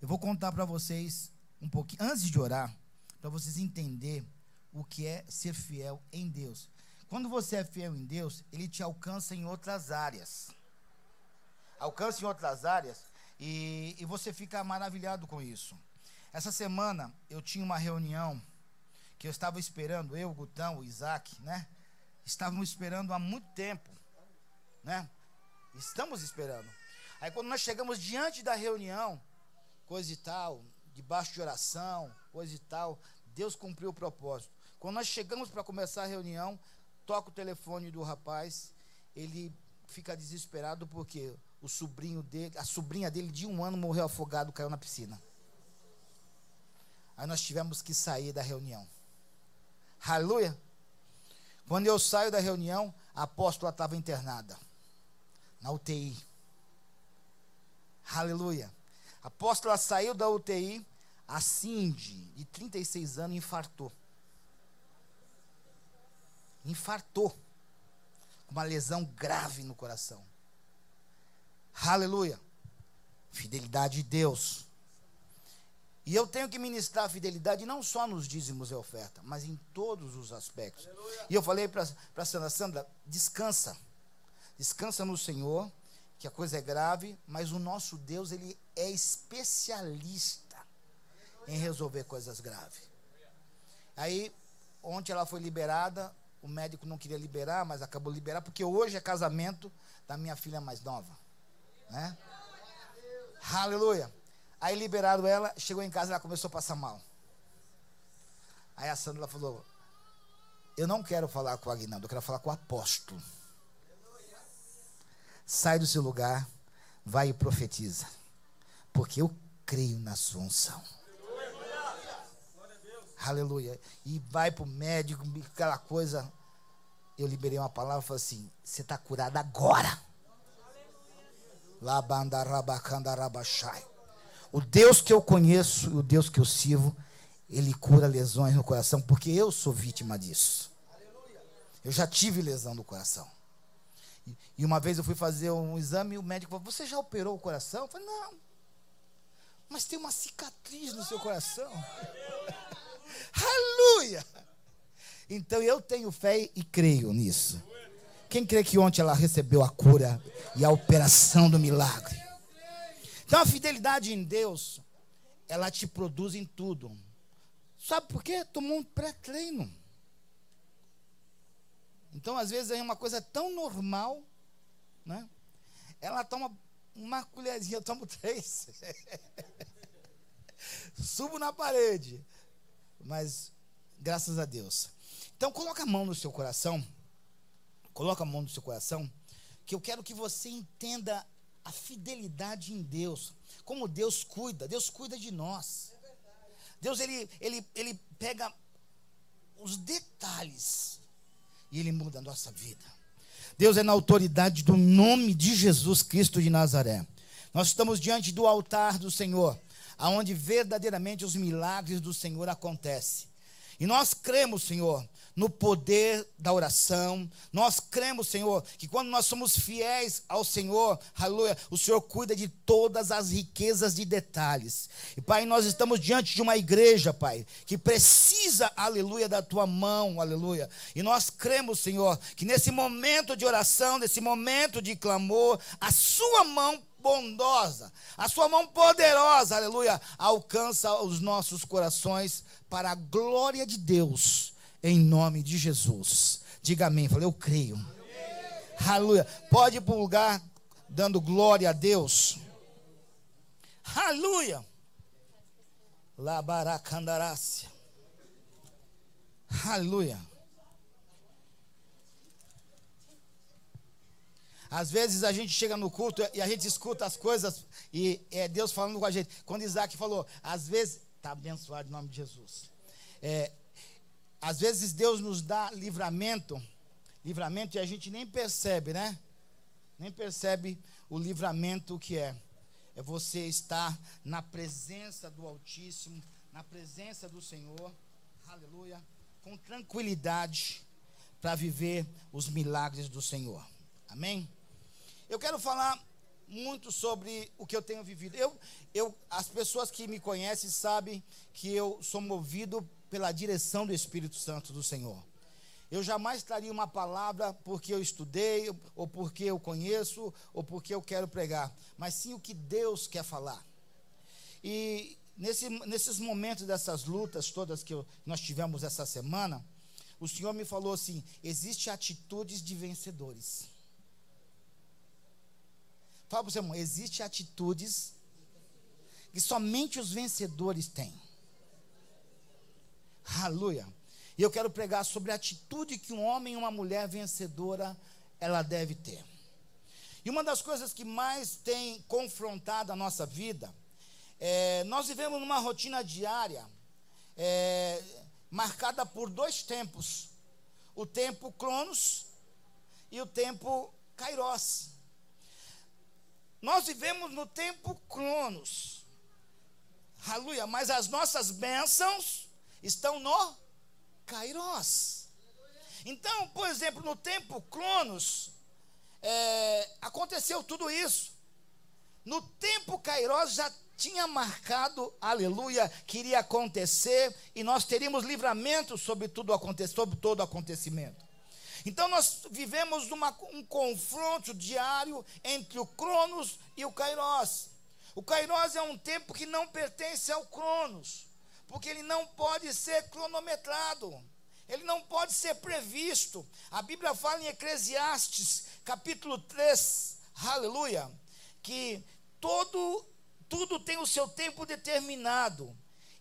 Eu vou contar para vocês um pouquinho, antes de orar, para vocês entenderem o que é ser fiel em Deus. Quando você é fiel em Deus, Ele te alcança em outras áreas. Alcança em outras áreas e, e você fica maravilhado com isso. Essa semana eu tinha uma reunião que eu estava esperando, eu, o Gutão, o Isaac, né? Estávamos esperando há muito tempo, né? Estamos esperando. Aí quando nós chegamos diante da reunião, coisa e tal, debaixo de oração, coisa e tal, Deus cumpriu o propósito. Quando nós chegamos para começar a reunião, toca o telefone do rapaz, ele fica desesperado porque o sobrinho dele, a sobrinha dele de um ano morreu afogado, caiu na piscina. Aí nós tivemos que sair da reunião. Aleluia. Quando eu saio da reunião, a apóstola estava internada na UTI. Aleluia. A apóstola saiu da UTI, a Cindy, de 36 anos, infartou. Infartou. Com uma lesão grave no coração. Aleluia. Fidelidade de Deus. E eu tenho que ministrar a fidelidade não só nos dízimos e oferta, mas em todos os aspectos. E eu falei para a Sandra, Sandra, descansa. Descansa no Senhor, que a coisa é grave, mas o nosso Deus, ele é especialista em resolver coisas graves. Aí, ontem ela foi liberada, o médico não queria liberar, mas acabou liberar, porque hoje é casamento da minha filha mais nova. Né? Aleluia. Aí liberaram ela, chegou em casa, ela começou a passar mal. Aí a Sandra falou: Eu não quero falar com o Aguinaldo, eu quero falar com o apóstolo. Sai do seu lugar, vai e profetiza. Porque eu creio na sua unção. Aleluia. E vai para o médico, aquela coisa. Eu liberei uma palavra e falei assim: Você está curado agora. O Deus que eu conheço e o Deus que eu sirvo, ele cura lesões no coração, porque eu sou vítima disso. Eu já tive lesão no coração. E, uma vez eu fui fazer um exame e o médico falou: Você já operou o coração? Eu falei: Não. Mas tem uma cicatriz no seu coração. Aleluia! Então eu tenho fé e creio nisso. Quem crê que ontem ela recebeu a cura e a operação do milagre? Então a fidelidade em Deus, ela te produz em tudo. Sabe por quê? Tomou um pré-treino. Então, às vezes, é uma coisa tão normal, né? Ela toma uma colherzinha, eu tomo três. Subo na parede. Mas, graças a Deus. Então, coloca a mão no seu coração. Coloca a mão no seu coração. Que eu quero que você entenda a fidelidade em Deus. Como Deus cuida. Deus cuida de nós. Deus, ele, ele, ele pega os detalhes e ele muda a nossa vida. Deus é na autoridade do nome de Jesus Cristo de Nazaré. Nós estamos diante do altar do Senhor, aonde verdadeiramente os milagres do Senhor acontecem. E nós cremos, Senhor, no poder da oração. Nós cremos, Senhor, que quando nós somos fiéis ao Senhor, aleluia, o Senhor cuida de todas as riquezas de detalhes. E, Pai, nós estamos diante de uma igreja, Pai, que precisa, aleluia, da tua mão, aleluia. E nós cremos, Senhor, que nesse momento de oração, nesse momento de clamor, a sua mão bondosa, a sua mão poderosa, aleluia, alcança os nossos corações para a glória de Deus, em nome de Jesus. Diga amém. Falei, eu creio. Aleluia. Pode ir para o lugar dando glória a Deus. Aleluia. Labaracandarácia. Aleluia. Às vezes a gente chega no culto e a gente escuta as coisas e é Deus falando com a gente. Quando Isaac falou, às vezes, está abençoado em nome de Jesus. É, às vezes Deus nos dá livramento, livramento e a gente nem percebe, né? Nem percebe o livramento que é. É você estar na presença do Altíssimo, na presença do Senhor, aleluia, com tranquilidade para viver os milagres do Senhor. Amém? Eu quero falar muito sobre o que eu tenho vivido. Eu, eu, as pessoas que me conhecem sabem que eu sou movido pela direção do Espírito Santo do Senhor. Eu jamais traria uma palavra porque eu estudei, ou porque eu conheço, ou porque eu quero pregar, mas sim o que Deus quer falar. E nesse, nesses momentos dessas lutas todas que eu, nós tivemos essa semana, o Senhor me falou assim: existe atitudes de vencedores. Fala para o seu irmão, existem atitudes que somente os vencedores têm. Aleluia. E eu quero pregar sobre a atitude que um homem e uma mulher vencedora ela deve ter. E uma das coisas que mais tem confrontado a nossa vida, é, nós vivemos numa rotina diária é, marcada por dois tempos: o tempo Cronos e o tempo Kairos. Nós vivemos no tempo Cronos. Aleluia. Mas as nossas bênçãos estão no Kairos. Então, por exemplo, no tempo Cronos, é, aconteceu tudo isso. No tempo Kairos já tinha marcado, aleluia, que iria acontecer e nós teríamos livramento sobre tudo sobre todo acontecimento. Então nós vivemos uma, um confronto diário entre o Cronos e o Kairos. O Kairos é um tempo que não pertence ao Cronos, porque ele não pode ser cronometrado. Ele não pode ser previsto. A Bíblia fala em Eclesiastes, capítulo 3, aleluia, que todo tudo tem o seu tempo determinado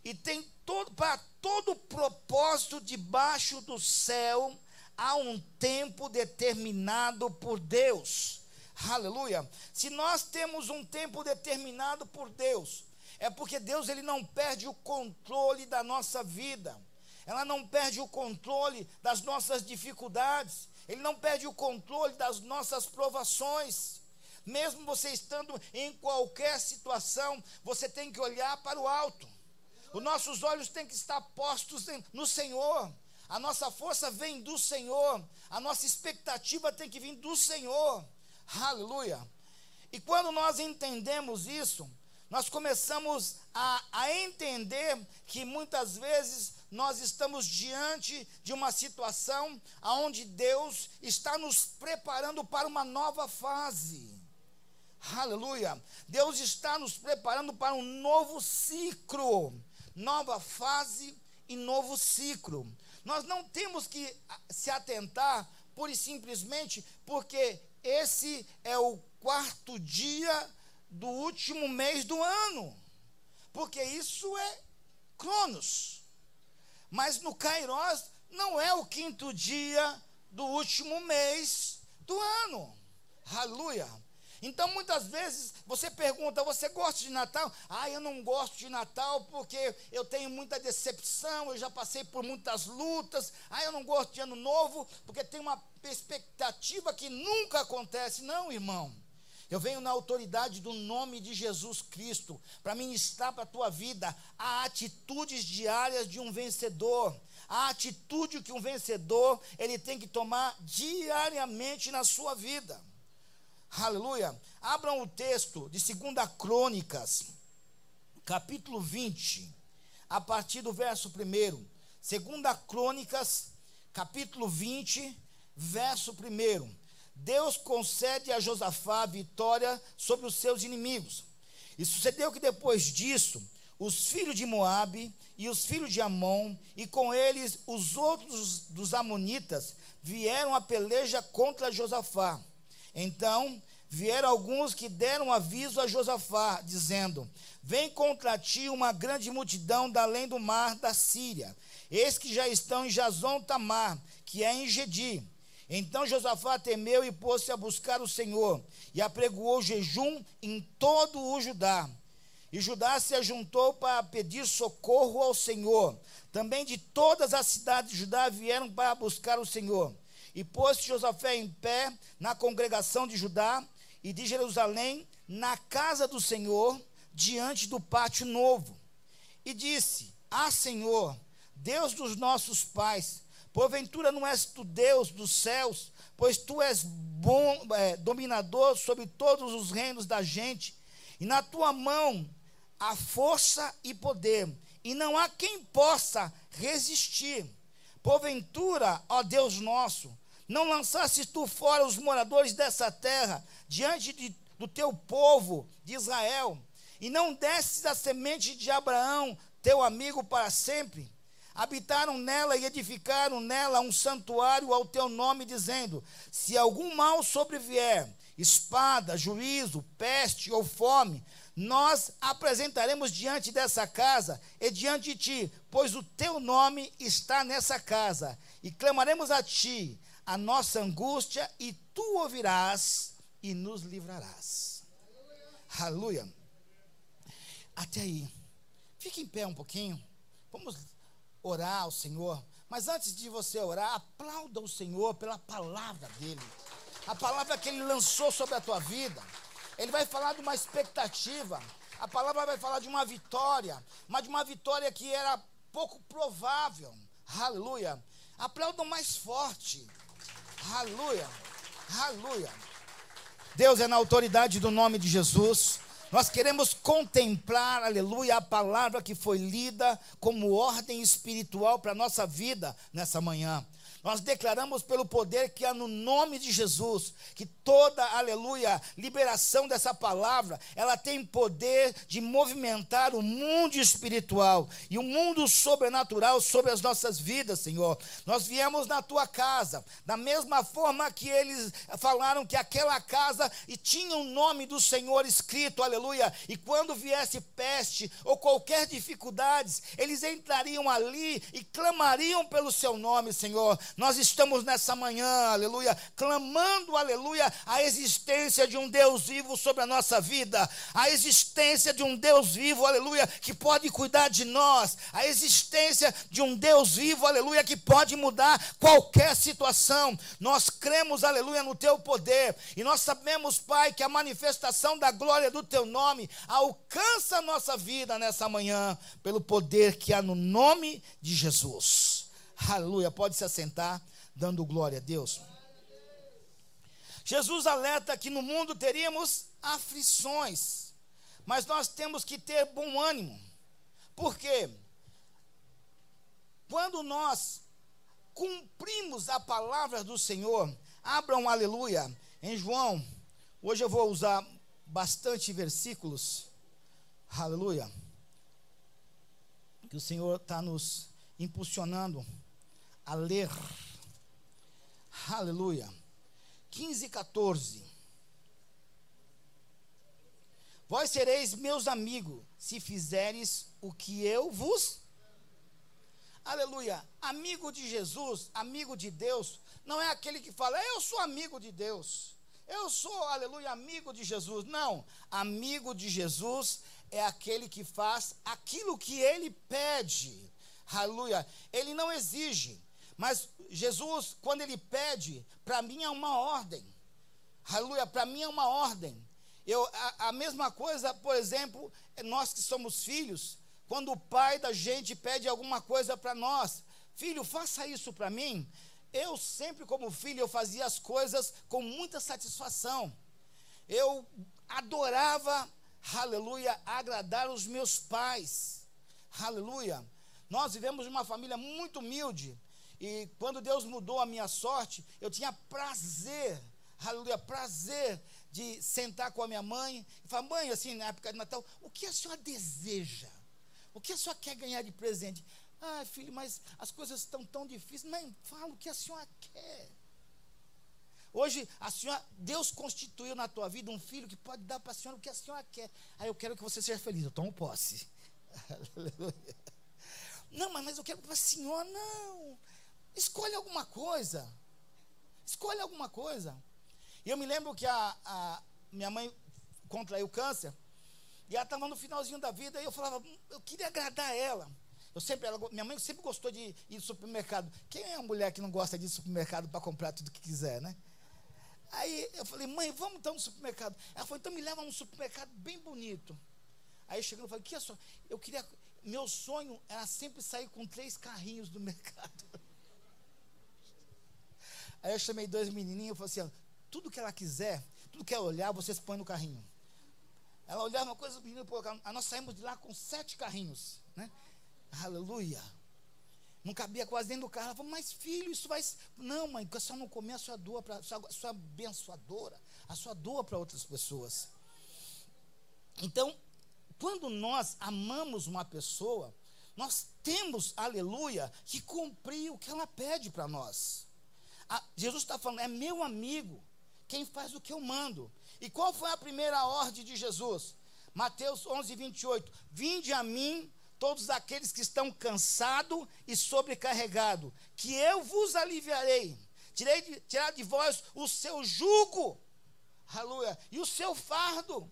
e tem todo para todo propósito debaixo do céu há um tempo determinado por Deus. Aleluia. Se nós temos um tempo determinado por Deus, é porque Deus ele não perde o controle da nossa vida. Ela não perde o controle das nossas dificuldades. Ele não perde o controle das nossas provações. Mesmo você estando em qualquer situação, você tem que olhar para o alto. Os nossos olhos têm que estar postos no Senhor. A nossa força vem do Senhor. A nossa expectativa tem que vir do Senhor. Aleluia. E quando nós entendemos isso, nós começamos a, a entender que muitas vezes nós estamos diante de uma situação onde Deus está nos preparando para uma nova fase. Aleluia. Deus está nos preparando para um novo ciclo. Nova fase e novo ciclo. Nós não temos que se atentar pura e simplesmente porque esse é o quarto dia do último mês do ano. Porque isso é Cronos. Mas no Kairos não é o quinto dia do último mês do ano. Aleluia. Então, muitas vezes, você pergunta: você gosta de Natal? Ah, eu não gosto de Natal porque eu tenho muita decepção, eu já passei por muitas lutas. Ah, eu não gosto de Ano Novo porque tem uma expectativa que nunca acontece. Não, irmão. Eu venho na autoridade do nome de Jesus Cristo para ministrar para a tua vida a atitudes diárias de um vencedor. A atitude que um vencedor ele tem que tomar diariamente na sua vida. Aleluia. Abram o texto de 2 Crônicas, capítulo 20, a partir do verso 1. 2 Crônicas, capítulo 20, verso 1. Deus concede a Josafá vitória sobre os seus inimigos. E sucedeu que depois disso, os filhos de Moabe e os filhos de Amon, e com eles os outros dos amonitas, vieram a peleja contra Josafá Então vieram alguns que deram aviso a Josafá, dizendo: Vem contra ti uma grande multidão da além do mar da Síria. Eis que já estão em Jazon Tamar, que é em Gedi. Então Josafá temeu e pôs-se a buscar o Senhor, e apregoou jejum em todo o Judá. E Judá se ajuntou para pedir socorro ao Senhor. Também de todas as cidades de Judá vieram para buscar o Senhor. E pôs-se Josafé em pé na congregação de Judá e de Jerusalém, na casa do Senhor, diante do pátio novo. E disse: Ah, Senhor, Deus dos nossos pais, porventura não és tu Deus dos céus, pois tu és bom, é, dominador sobre todos os reinos da gente, e na tua mão há força e poder, e não há quem possa resistir. Porventura, ó Deus nosso, não lançasses tu fora os moradores dessa terra diante de, do teu povo de Israel, e não desses a semente de Abraão, teu amigo para sempre. Habitaram nela e edificaram nela um santuário ao teu nome, dizendo: Se algum mal sobrevier, espada, juízo, peste ou fome, nós apresentaremos diante dessa casa e diante de ti, pois o teu nome está nessa casa, e clamaremos a ti a nossa angústia, e tu ouvirás e nos livrarás. Aleluia. Até aí. Fique em pé um pouquinho. Vamos orar ao Senhor. Mas antes de você orar, aplauda o Senhor pela palavra dele. A palavra que ele lançou sobre a tua vida. Ele vai falar de uma expectativa. A palavra vai falar de uma vitória, mas de uma vitória que era pouco provável. Aleluia. Aplaudam mais forte. Aleluia. Aleluia. Deus é na autoridade do nome de Jesus. Nós queremos contemplar, aleluia, a palavra que foi lida como ordem espiritual para a nossa vida nessa manhã. Nós declaramos pelo poder que há no nome de Jesus, que toda, aleluia, liberação dessa palavra, ela tem poder de movimentar o mundo espiritual e o mundo sobrenatural sobre as nossas vidas, Senhor. Nós viemos na tua casa, da mesma forma que eles falaram que aquela casa tinha o nome do Senhor escrito, aleluia, e quando viesse peste ou qualquer dificuldades, eles entrariam ali e clamariam pelo seu nome, Senhor. Nós estamos nessa manhã, aleluia, clamando, aleluia, a existência de um Deus vivo sobre a nossa vida, a existência de um Deus vivo, aleluia, que pode cuidar de nós, a existência de um Deus vivo, aleluia, que pode mudar qualquer situação. Nós cremos, aleluia, no teu poder, e nós sabemos, Pai, que a manifestação da glória do teu nome alcança a nossa vida nessa manhã, pelo poder que há no nome de Jesus. Aleluia. Pode se assentar, dando glória a Deus. Jesus alerta que no mundo teríamos aflições, mas nós temos que ter bom ânimo. Por quê? Quando nós cumprimos a palavra do Senhor, abram aleluia em João. Hoje eu vou usar bastante versículos. Aleluia. Que o Senhor está nos impulsionando a ler. Aleluia. 15 e 14. Vós sereis meus amigos, se fizeres o que eu vos. Aleluia. Amigo de Jesus, amigo de Deus, não é aquele que fala, eu sou amigo de Deus. Eu sou, aleluia, amigo de Jesus. Não. Amigo de Jesus é aquele que faz aquilo que ele pede. Aleluia. Ele não exige. Mas Jesus, quando ele pede, para mim é uma ordem. Aleluia, para mim é uma ordem. Eu, a, a, mesma coisa, por exemplo, é nós que somos filhos, quando o pai da gente pede alguma coisa para nós, filho, faça isso para mim. Eu sempre, como filho, eu fazia as coisas com muita satisfação. Eu adorava, aleluia, agradar os meus pais. Aleluia. Nós vivemos uma família muito humilde. E quando Deus mudou a minha sorte, eu tinha prazer, aleluia, prazer de sentar com a minha mãe e falar, mãe, assim, na época de Natal, o que a senhora deseja? O que a senhora quer ganhar de presente? Ah, filho, mas as coisas estão tão difíceis. Mãe, fala o que a senhora quer. Hoje, a senhora, Deus constituiu na tua vida um filho que pode dar para a senhora o que a senhora quer. Aí eu quero que você seja feliz. Eu tomo posse. Aleluia. Não, mas eu quero para a senhora, não. Escolhe alguma coisa. Escolhe alguma coisa. E eu me lembro que a, a minha mãe contraiu câncer. E ela estava no finalzinho da vida. E eu falava, "Hum, eu queria agradar ela. Eu sempre, ela, minha mãe sempre gostou de ir no supermercado. Quem é a mulher que não gosta de ir no supermercado para comprar tudo que quiser, né? Aí eu falei, mãe, vamos então no supermercado. Ela falou, então me leva a um supermercado bem bonito. Aí chegando, eu falei, que é só? Eu queria. Meu sonho era sempre sair com três carrinhos do mercado. Aí eu chamei dois menininhos e falei assim: tudo que ela quiser, tudo que ela olhar, vocês põem no carrinho. Ela olhava uma coisa, os meninos colocavam. Aí nós saímos de lá com sete carrinhos, né? Aleluia. Não cabia quase dentro do carro. Ela falou, mas filho, isso vai. Não, mãe, porque a senhora não comer, a sua doa. A sua, sua abençoadora, a sua doa para outras pessoas. Então, quando nós amamos uma pessoa, nós temos, aleluia, que cumprir o que ela pede para nós. Ah, Jesus está falando, é meu amigo, quem faz o que eu mando. E qual foi a primeira ordem de Jesus? Mateus 11, 28. Vinde a mim, todos aqueles que estão cansados e sobrecarregados, que eu vos aliviarei. Tirei de, tirar de vós o seu jugo, aleluia, e o seu fardo.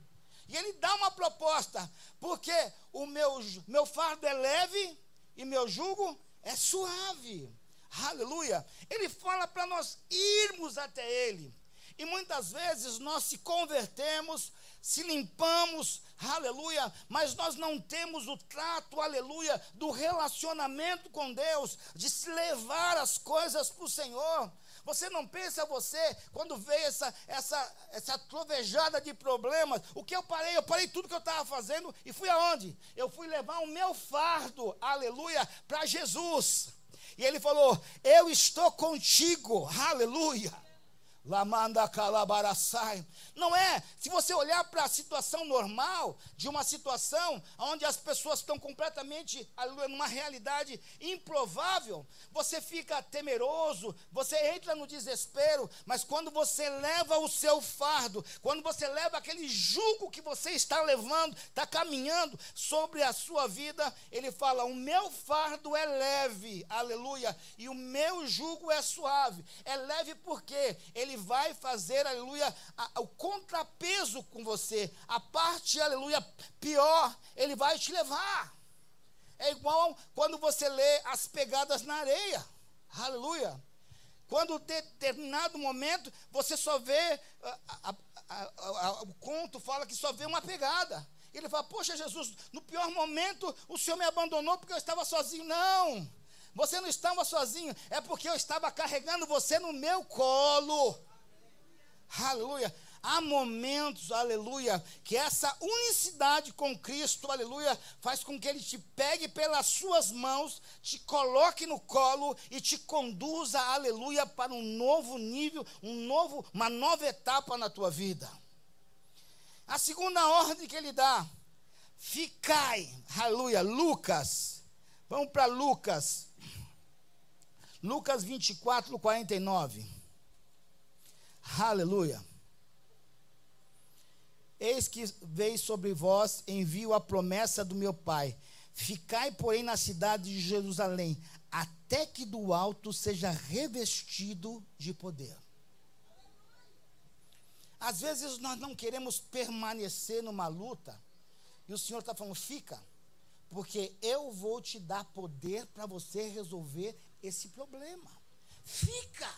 E ele dá uma proposta, porque o meu, meu fardo é leve e meu jugo é suave. Aleluia. Ele fala para nós irmos até ele. E muitas vezes nós se convertemos, se limpamos, aleluia, mas nós não temos o trato, aleluia, do relacionamento com Deus, de se levar as coisas para o Senhor. Você não pensa você, quando veio essa, essa, essa trovejada de problemas, o que eu parei? Eu parei tudo que eu estava fazendo e fui aonde? Eu fui levar o meu fardo, aleluia, para Jesus. E ele falou: Eu estou contigo, aleluia. Lamanda calabaraçai. Não é, se você olhar para a situação normal, de uma situação onde as pessoas estão completamente numa realidade improvável, você fica temeroso, você entra no desespero, mas quando você leva o seu fardo, quando você leva aquele jugo que você está levando, está caminhando sobre a sua vida, ele fala: O meu fardo é leve, aleluia, e o meu jugo é suave. É leve porque ele vai fazer, aleluia, a, o contrapeso com você. A parte, aleluia, pior, ele vai te levar. É igual quando você lê as pegadas na areia. Aleluia. Quando determinado momento você só vê, a, a, o conto fala que só vê uma pegada. Ele fala, poxa Jesus, no pior momento o Senhor me abandonou porque eu estava sozinho. Não, você não estava sozinho, é porque eu estava carregando você no meu colo. Aleluia. Há momentos, aleluia, que essa unicidade com Cristo, aleluia, faz com que Ele te pegue pelas suas mãos, te coloque no colo e te conduza, aleluia, para um novo nível, um novo, uma nova etapa na tua vida. A segunda ordem que Ele dá, ficai, aleluia, Lucas, vamos para Lucas, Lucas 24, 49. Aleluia. Eis que veio sobre vós, envio a promessa do meu Pai. Ficai, porém, na cidade de Jerusalém, até que do alto seja revestido de poder. Às vezes nós não queremos permanecer numa luta, e o Senhor está falando, fica, porque eu vou te dar poder para você resolver esse problema. Fica,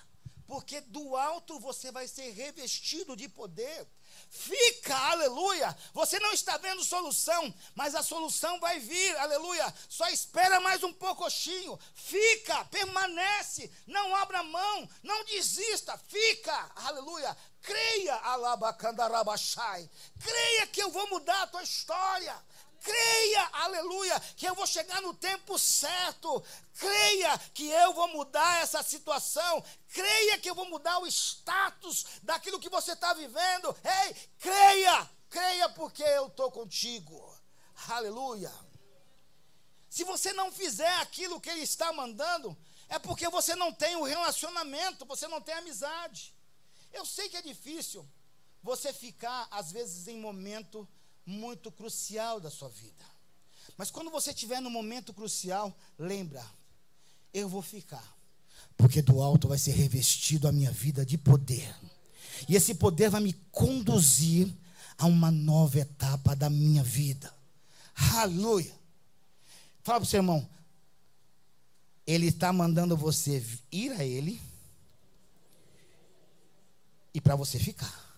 porque do alto você vai ser revestido de poder. Fica, aleluia. Você não está vendo solução, mas a solução vai vir, aleluia. Só espera mais um pouquinho. Fica, permanece, não abra mão, não desista. Fica, aleluia. Creia, alabacandarabachai. Creia que eu vou mudar a tua história. Creia, aleluia, que eu vou chegar no tempo certo. Creia que eu vou mudar essa situação. Creia que eu vou mudar o status daquilo que você está vivendo. Ei, creia, creia porque eu estou contigo. Aleluia. Se você não fizer aquilo que ele está mandando, é porque você não tem o um relacionamento, você não tem amizade. Eu sei que é difícil você ficar, às vezes, em momento muito crucial da sua vida. Mas quando você estiver no momento crucial, lembra, eu vou ficar. Porque do alto vai ser revestido a minha vida de poder. E esse poder vai me conduzir a uma nova etapa da minha vida. Aleluia. Fala para o seu irmão. Ele está mandando você ir a ele e para você ficar.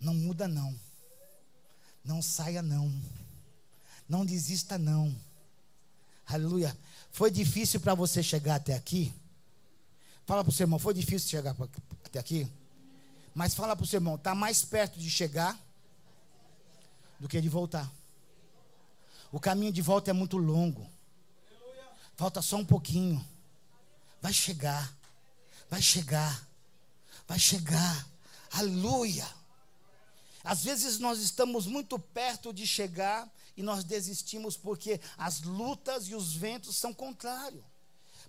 Não muda não. Não saia não. Não desista não. Aleluia. Foi difícil para você chegar até aqui? Fala para o seu irmão, foi difícil chegar até aqui? Mas fala para o seu irmão, está mais perto de chegar do que de voltar. O caminho de volta é muito longo. Falta só um pouquinho. Vai chegar. Vai chegar. Vai chegar. Aleluia. Às vezes nós estamos muito perto de chegar e nós desistimos porque as lutas e os ventos são contrários.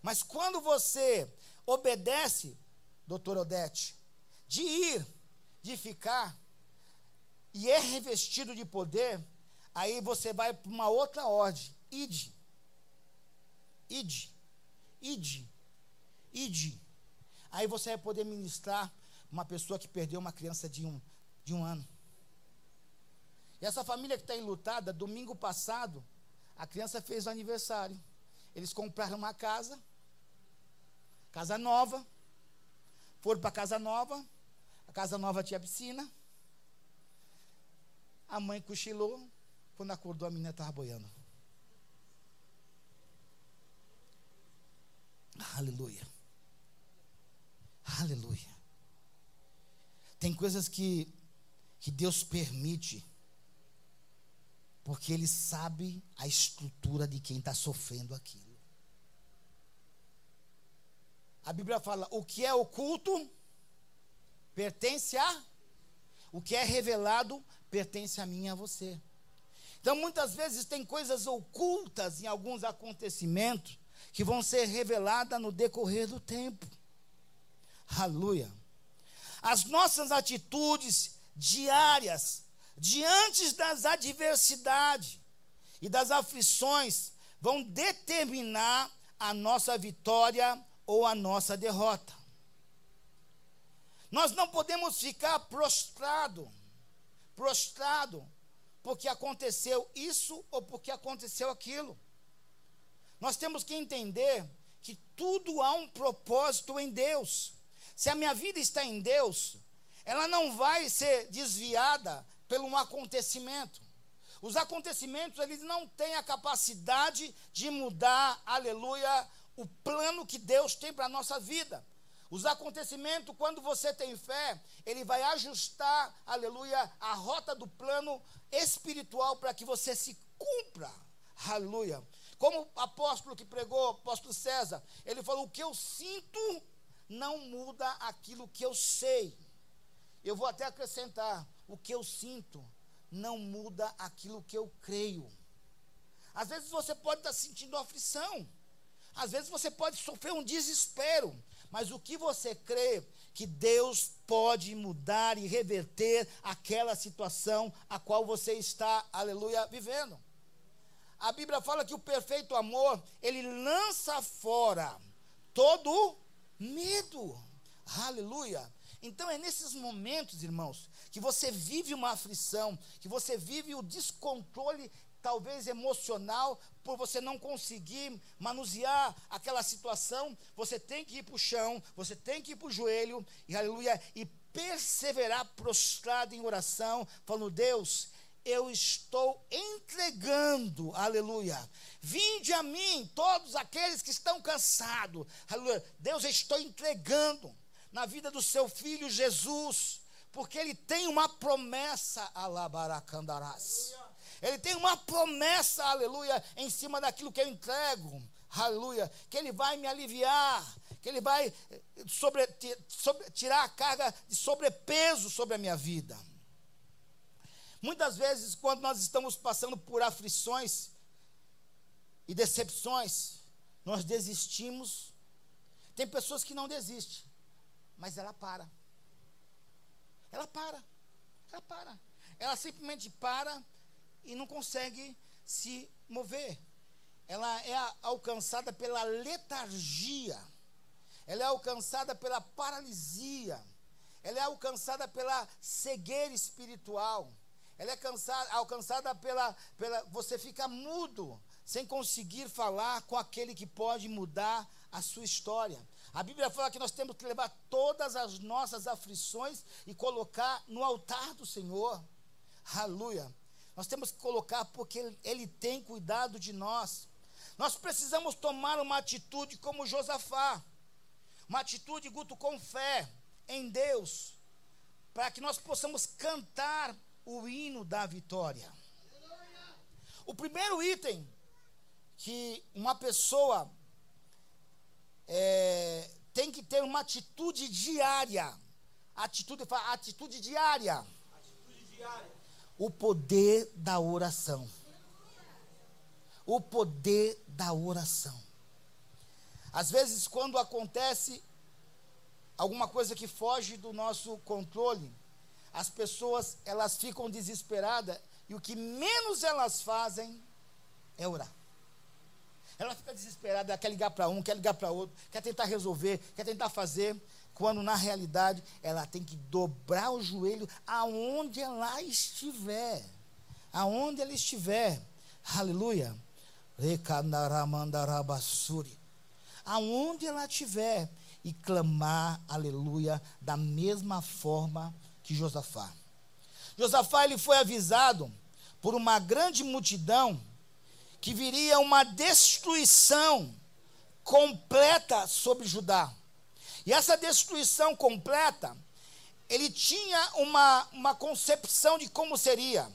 Mas quando você obedece, doutor Odete, de ir, de ficar, e é revestido de poder, aí você vai para uma outra ordem. Ide. Ide. Ide. Ide. Aí você vai poder ministrar uma pessoa que perdeu uma criança de um, de um ano. E essa família que está enlutada, domingo passado, a criança fez o aniversário. Eles compraram uma casa, casa nova, foram para a casa nova, a casa nova tinha piscina. A mãe cochilou, quando acordou a menina estava boiando. Aleluia. Aleluia. Tem coisas que, que Deus permite porque ele sabe a estrutura de quem está sofrendo aquilo. A Bíblia fala: o que é oculto pertence a. O que é revelado pertence a mim e a você. Então, muitas vezes, tem coisas ocultas em alguns acontecimentos que vão ser reveladas no decorrer do tempo. Aleluia. As nossas atitudes diárias diante das adversidades e das aflições, vão determinar a nossa vitória ou a nossa derrota. Nós não podemos ficar prostrado, prostrado, porque aconteceu isso ou porque aconteceu aquilo. Nós temos que entender que tudo há um propósito em Deus. Se a minha vida está em Deus, ela não vai ser desviada pelo um acontecimento. Os acontecimentos, eles não têm a capacidade de mudar, aleluia, o plano que Deus tem para a nossa vida. Os acontecimentos, quando você tem fé, ele vai ajustar, aleluia, a rota do plano espiritual para que você se cumpra. Aleluia. Como o apóstolo que pregou, apóstolo César, ele falou: o que eu sinto não muda aquilo que eu sei. Eu vou até acrescentar: o que eu sinto não muda aquilo que eu creio. Às vezes você pode estar sentindo aflição, às vezes você pode sofrer um desespero, mas o que você crê que Deus pode mudar e reverter aquela situação a qual você está, aleluia, vivendo. A Bíblia fala que o perfeito amor, ele lança fora todo medo. Aleluia. Então é nesses momentos, irmãos, que você vive uma aflição, que você vive o descontrole, talvez emocional, por você não conseguir manusear aquela situação, você tem que ir para o chão, você tem que ir para o joelho, e aleluia, e perseverar prostrado em oração, falando, Deus, eu estou entregando, aleluia. Vinde a mim, todos aqueles que estão cansados, aleluia. Deus, eu estou entregando na vida do seu filho Jesus porque ele tem uma promessa, alabaracandarás. Ele tem uma promessa, aleluia, em cima daquilo que eu entrego, aleluia, que ele vai me aliviar, que ele vai eh, sobre, sobre, tirar a carga de sobrepeso sobre a minha vida. Muitas vezes, quando nós estamos passando por aflições e decepções, nós desistimos. Tem pessoas que não desistem, mas ela para. Ela para. Ela para. Ela simplesmente para e não consegue se mover. Ela é alcançada pela letargia. Ela é alcançada pela paralisia. Ela é alcançada pela cegueira espiritual. Ela é cansada- alcançada pela, pela. Você fica mudo, sem conseguir falar com aquele que pode mudar a sua história. A Bíblia fala que nós temos que levar todas as nossas aflições e colocar no altar do Senhor. Aleluia. Nós temos que colocar porque ele, ele tem cuidado de nós. Nós precisamos tomar uma atitude como Josafá. Uma atitude, Guto, com fé em Deus. Para que nós possamos cantar o hino da vitória. O primeiro item que uma pessoa é, tem que ter uma atitude diária. Atitude, fala, atitude diária. O poder da oração. O poder da oração. Às vezes, quando acontece alguma coisa que foge do nosso controle, as pessoas elas ficam desesperadas e o que menos elas fazem é orar. Ela fica desesperada, ela quer ligar para um, quer ligar para outro, quer tentar resolver, quer tentar fazer, quando na realidade ela tem que dobrar o joelho aonde ela estiver. Aonde ela estiver. Aleluia. Aonde ela estiver e clamar, aleluia, da mesma forma que Josafá. Josafá ele foi avisado por uma grande multidão que viria uma destruição completa sobre Judá. E essa destruição completa, ele tinha uma, uma concepção de como seria.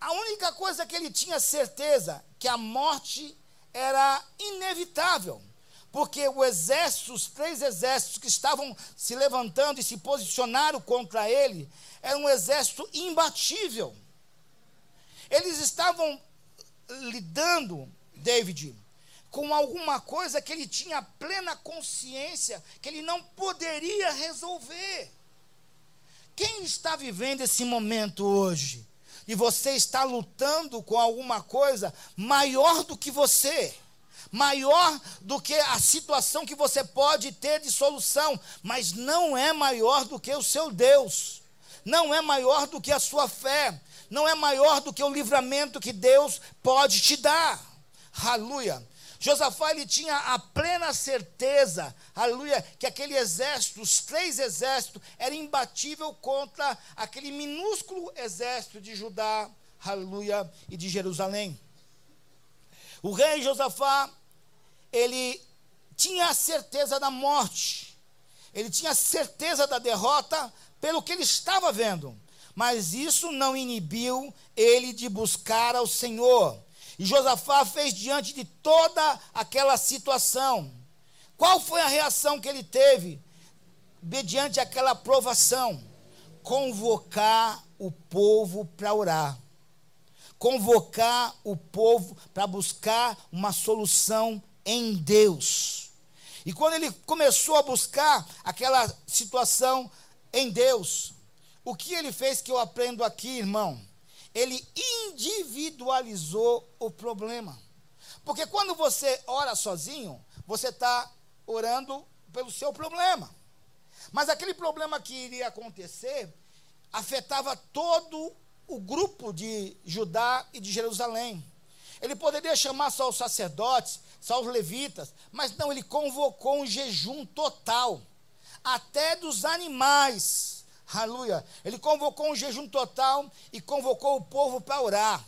A única coisa que ele tinha certeza que a morte era inevitável, porque o exército, os três exércitos que estavam se levantando e se posicionaram contra ele, era um exército imbatível. Eles estavam lidando, David, com alguma coisa que ele tinha plena consciência que ele não poderia resolver. Quem está vivendo esse momento hoje? E você está lutando com alguma coisa maior do que você, maior do que a situação que você pode ter de solução, mas não é maior do que o seu Deus, não é maior do que a sua fé, não é maior do que o livramento que Deus pode te dar. Aleluia. Josafá ele tinha a plena certeza, aleluia, que aquele exército, os três exércitos, era imbatível contra aquele minúsculo exército de Judá, aleluia, e de Jerusalém. O rei Josafá, ele tinha a certeza da morte, ele tinha a certeza da derrota pelo que ele estava vendo, mas isso não inibiu ele de buscar ao Senhor. E Josafá fez diante de toda aquela situação. Qual foi a reação que ele teve mediante aquela provação? Convocar o povo para orar. Convocar o povo para buscar uma solução em Deus. E quando ele começou a buscar aquela situação em Deus, o que ele fez que eu aprendo aqui, irmão? Ele individualizou o problema. Porque quando você ora sozinho, você está orando pelo seu problema. Mas aquele problema que iria acontecer afetava todo o grupo de Judá e de Jerusalém. Ele poderia chamar só os sacerdotes, só os levitas, mas não, ele convocou um jejum total, até dos animais. Aleluia. Ele convocou um jejum total e convocou o povo para orar.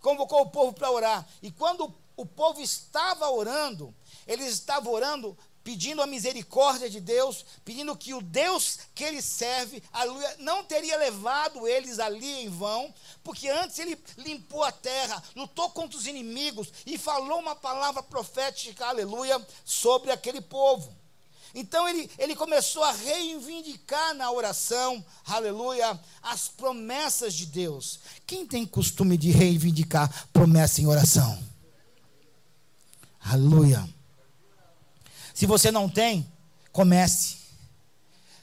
Convocou o povo para orar. E quando o povo estava orando, eles estavam orando pedindo a misericórdia de Deus, pedindo que o Deus que ele serve, aleluia, não teria levado eles ali em vão, porque antes ele limpou a terra, lutou contra os inimigos e falou uma palavra profética, aleluia, sobre aquele povo. Então ele, ele começou a reivindicar na oração, aleluia, as promessas de Deus. Quem tem costume de reivindicar promessa em oração? Aleluia. Se você não tem, comece.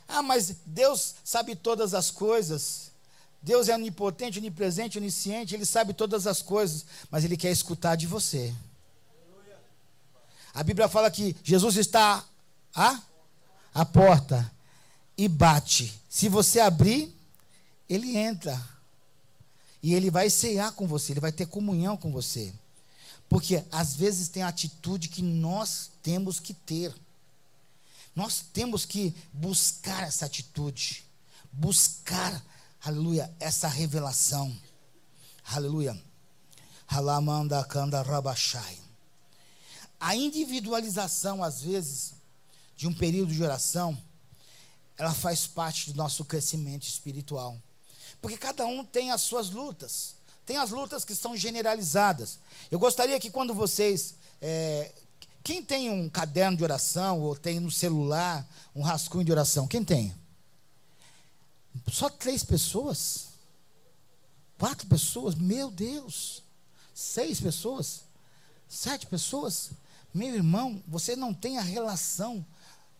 Ah, mas Deus sabe todas as coisas. Deus é onipotente, onipresente, onisciente, Ele sabe todas as coisas, mas Ele quer escutar de você. A Bíblia fala que Jesus está à, à porta e bate. Se você abrir, Ele entra. E Ele vai ceiar com você, Ele vai ter comunhão com você. Porque às vezes tem atitude que nós temos que ter. Nós temos que buscar essa atitude, buscar, aleluia, essa revelação. Aleluia. Halamanda kanda rabashai. A individualização, às vezes, de um período de oração, ela faz parte do nosso crescimento espiritual. Porque cada um tem as suas lutas. Tem as lutas que são generalizadas. Eu gostaria que quando vocês é, quem tem um caderno de oração ou tem no celular um rascunho de oração? Quem tem? Só três pessoas? Quatro pessoas? Meu Deus! Seis pessoas? Sete pessoas? Meu irmão, você não tem a relação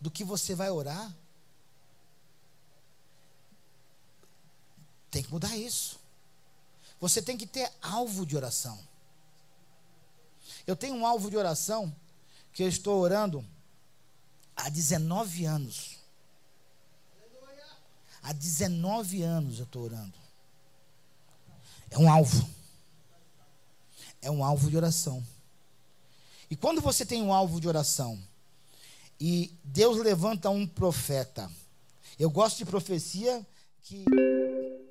do que você vai orar? Tem que mudar isso. Você tem que ter alvo de oração. Eu tenho um alvo de oração que eu estou orando há 19 anos. Há 19 anos eu estou orando. É um alvo. É um alvo de oração. E quando você tem um alvo de oração, e Deus levanta um profeta, eu gosto de profecia que,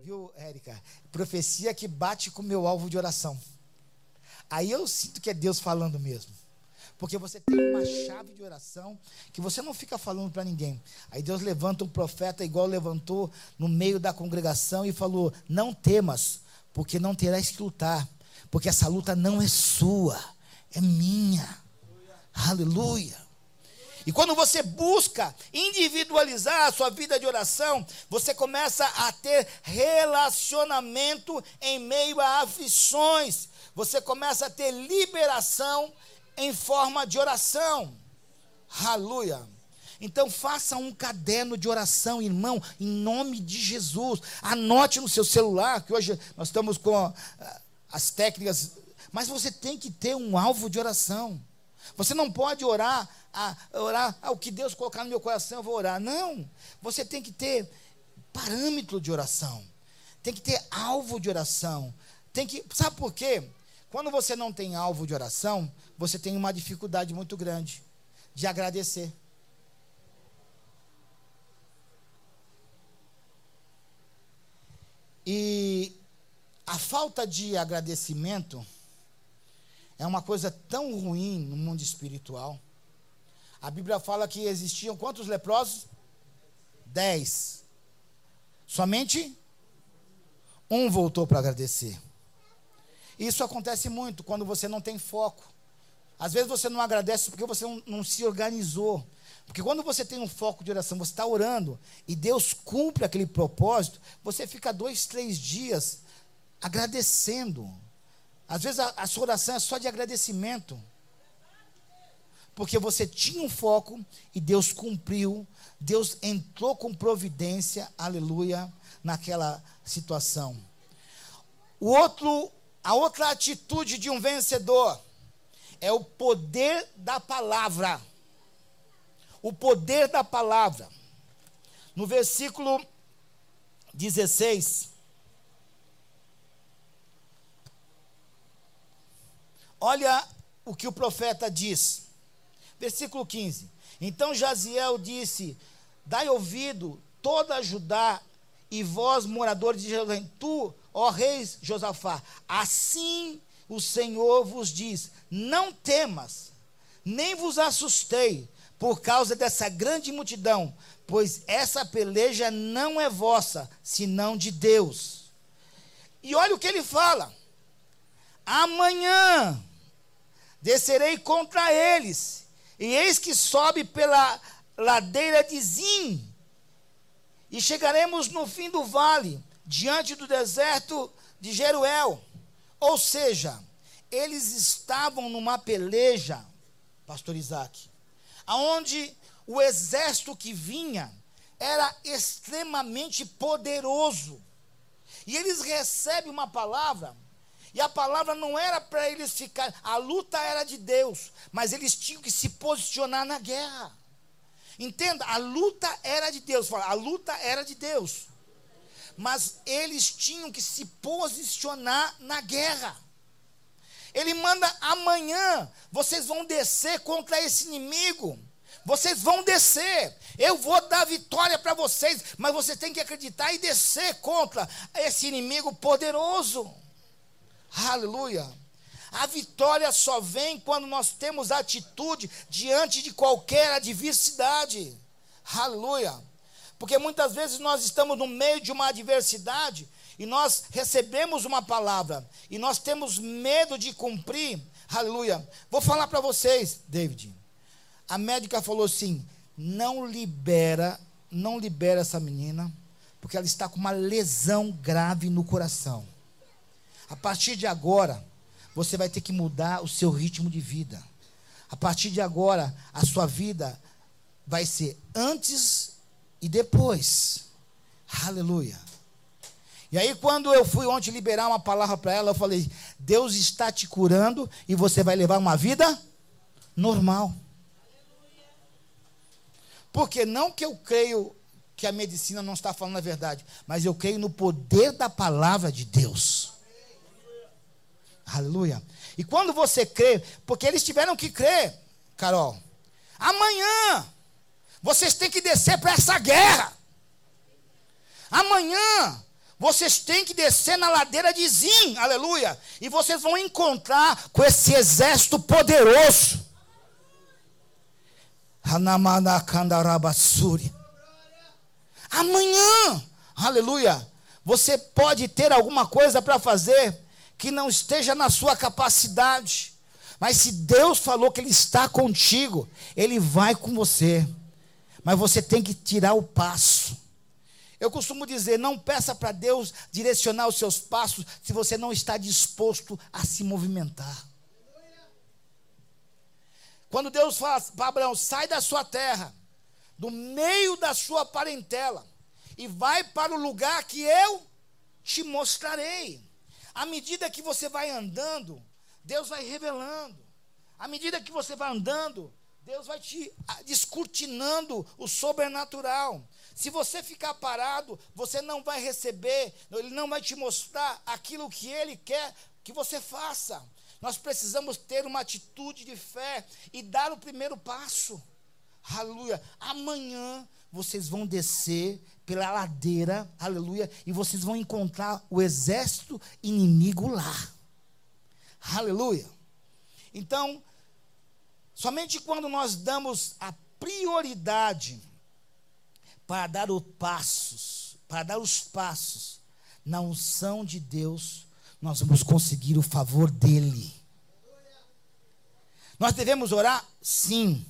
viu, Érica? Profecia que bate com o meu alvo de oração. Aí eu sinto que é Deus falando mesmo. Porque você tem uma chave de oração que você não fica falando para ninguém. Aí Deus levanta um profeta igual levantou no meio da congregação e falou: Não temas, porque não terás que lutar, porque essa luta não é sua, é minha. Aleluia. E quando você busca individualizar a sua vida de oração, você começa a ter relacionamento em meio a aflições. Você começa a ter liberação em forma de oração. Aleluia. Então faça um caderno de oração, irmão, em nome de Jesus. Anote no seu celular, que hoje nós estamos com ah, as técnicas, mas você tem que ter um alvo de oração. Você não pode orar, a, orar ao que Deus colocar no meu coração, eu vou orar. Não. Você tem que ter parâmetro de oração. Tem que ter alvo de oração. Tem que, sabe por quê? Quando você não tem alvo de oração, você tem uma dificuldade muito grande de agradecer. E a falta de agradecimento é uma coisa tão ruim no mundo espiritual. A Bíblia fala que existiam quantos leprosos? Dez. Somente um voltou para agradecer. Isso acontece muito quando você não tem foco. Às vezes você não agradece porque você não, não se organizou. Porque quando você tem um foco de oração, você está orando e Deus cumpre aquele propósito, você fica dois, três dias agradecendo. Às vezes a, a sua oração é só de agradecimento. Porque você tinha um foco e Deus cumpriu, Deus entrou com providência, aleluia, naquela situação. O outro a outra atitude de um vencedor é o poder da palavra. O poder da palavra. No versículo 16. Olha o que o profeta diz. Versículo 15. Então Jaziel disse: Dai ouvido toda Judá e vós, moradores de Jerusalém, tu ó reis Josafá, assim o Senhor vos diz: não temas, nem vos assustei por causa dessa grande multidão, pois essa peleja não é vossa, senão de Deus. E olha o que ele fala: amanhã descerei contra eles, e eis que sobe pela ladeira de Zim, e chegaremos no fim do vale diante do deserto de Jeruel. Ou seja, eles estavam numa peleja, pastor Isaac, aonde o exército que vinha era extremamente poderoso. E eles recebem uma palavra, e a palavra não era para eles ficar, a luta era de Deus, mas eles tinham que se posicionar na guerra. Entenda, a luta era de Deus, fala, a luta era de Deus. Mas eles tinham que se posicionar na guerra. Ele manda amanhã, vocês vão descer contra esse inimigo. Vocês vão descer. Eu vou dar vitória para vocês, mas você tem que acreditar e descer contra esse inimigo poderoso. Aleluia. A vitória só vem quando nós temos atitude diante de qualquer adversidade. Aleluia. Porque muitas vezes nós estamos no meio de uma adversidade e nós recebemos uma palavra e nós temos medo de cumprir. Aleluia. Vou falar para vocês, David. A médica falou assim: não libera, não libera essa menina, porque ela está com uma lesão grave no coração. A partir de agora, você vai ter que mudar o seu ritmo de vida. A partir de agora, a sua vida vai ser antes e depois. Aleluia. E aí, quando eu fui ontem liberar uma palavra para ela, eu falei: Deus está te curando e você vai levar uma vida normal. Porque não que eu creio que a medicina não está falando a verdade, mas eu creio no poder da palavra de Deus. Aleluia. E quando você crê, porque eles tiveram que crer, Carol, amanhã vocês têm que descer para essa guerra. Amanhã vocês têm que descer na ladeira de Zim, aleluia. E vocês vão encontrar com esse exército poderoso. Amanhã, aleluia, você pode ter alguma coisa para fazer que não esteja na sua capacidade, mas se Deus falou que Ele está contigo, Ele vai com você, mas você tem que tirar o passo. Eu costumo dizer: não peça para Deus direcionar os seus passos se você não está disposto a se movimentar. Quando Deus fala para Abraão: sai da sua terra, do meio da sua parentela, e vai para o lugar que eu te mostrarei. À medida que você vai andando, Deus vai revelando. À medida que você vai andando, Deus vai te ah, descortinando o sobrenatural. Se você ficar parado, você não vai receber, Ele não vai te mostrar aquilo que Ele quer que você faça. Nós precisamos ter uma atitude de fé e dar o primeiro passo. Aleluia. Amanhã vocês vão descer pela ladeira, aleluia, e vocês vão encontrar o exército inimigo lá. Aleluia. Então, somente quando nós damos a prioridade para dar os passos, para dar os passos na unção de Deus, nós vamos conseguir o favor dele. Nós devemos orar? Sim.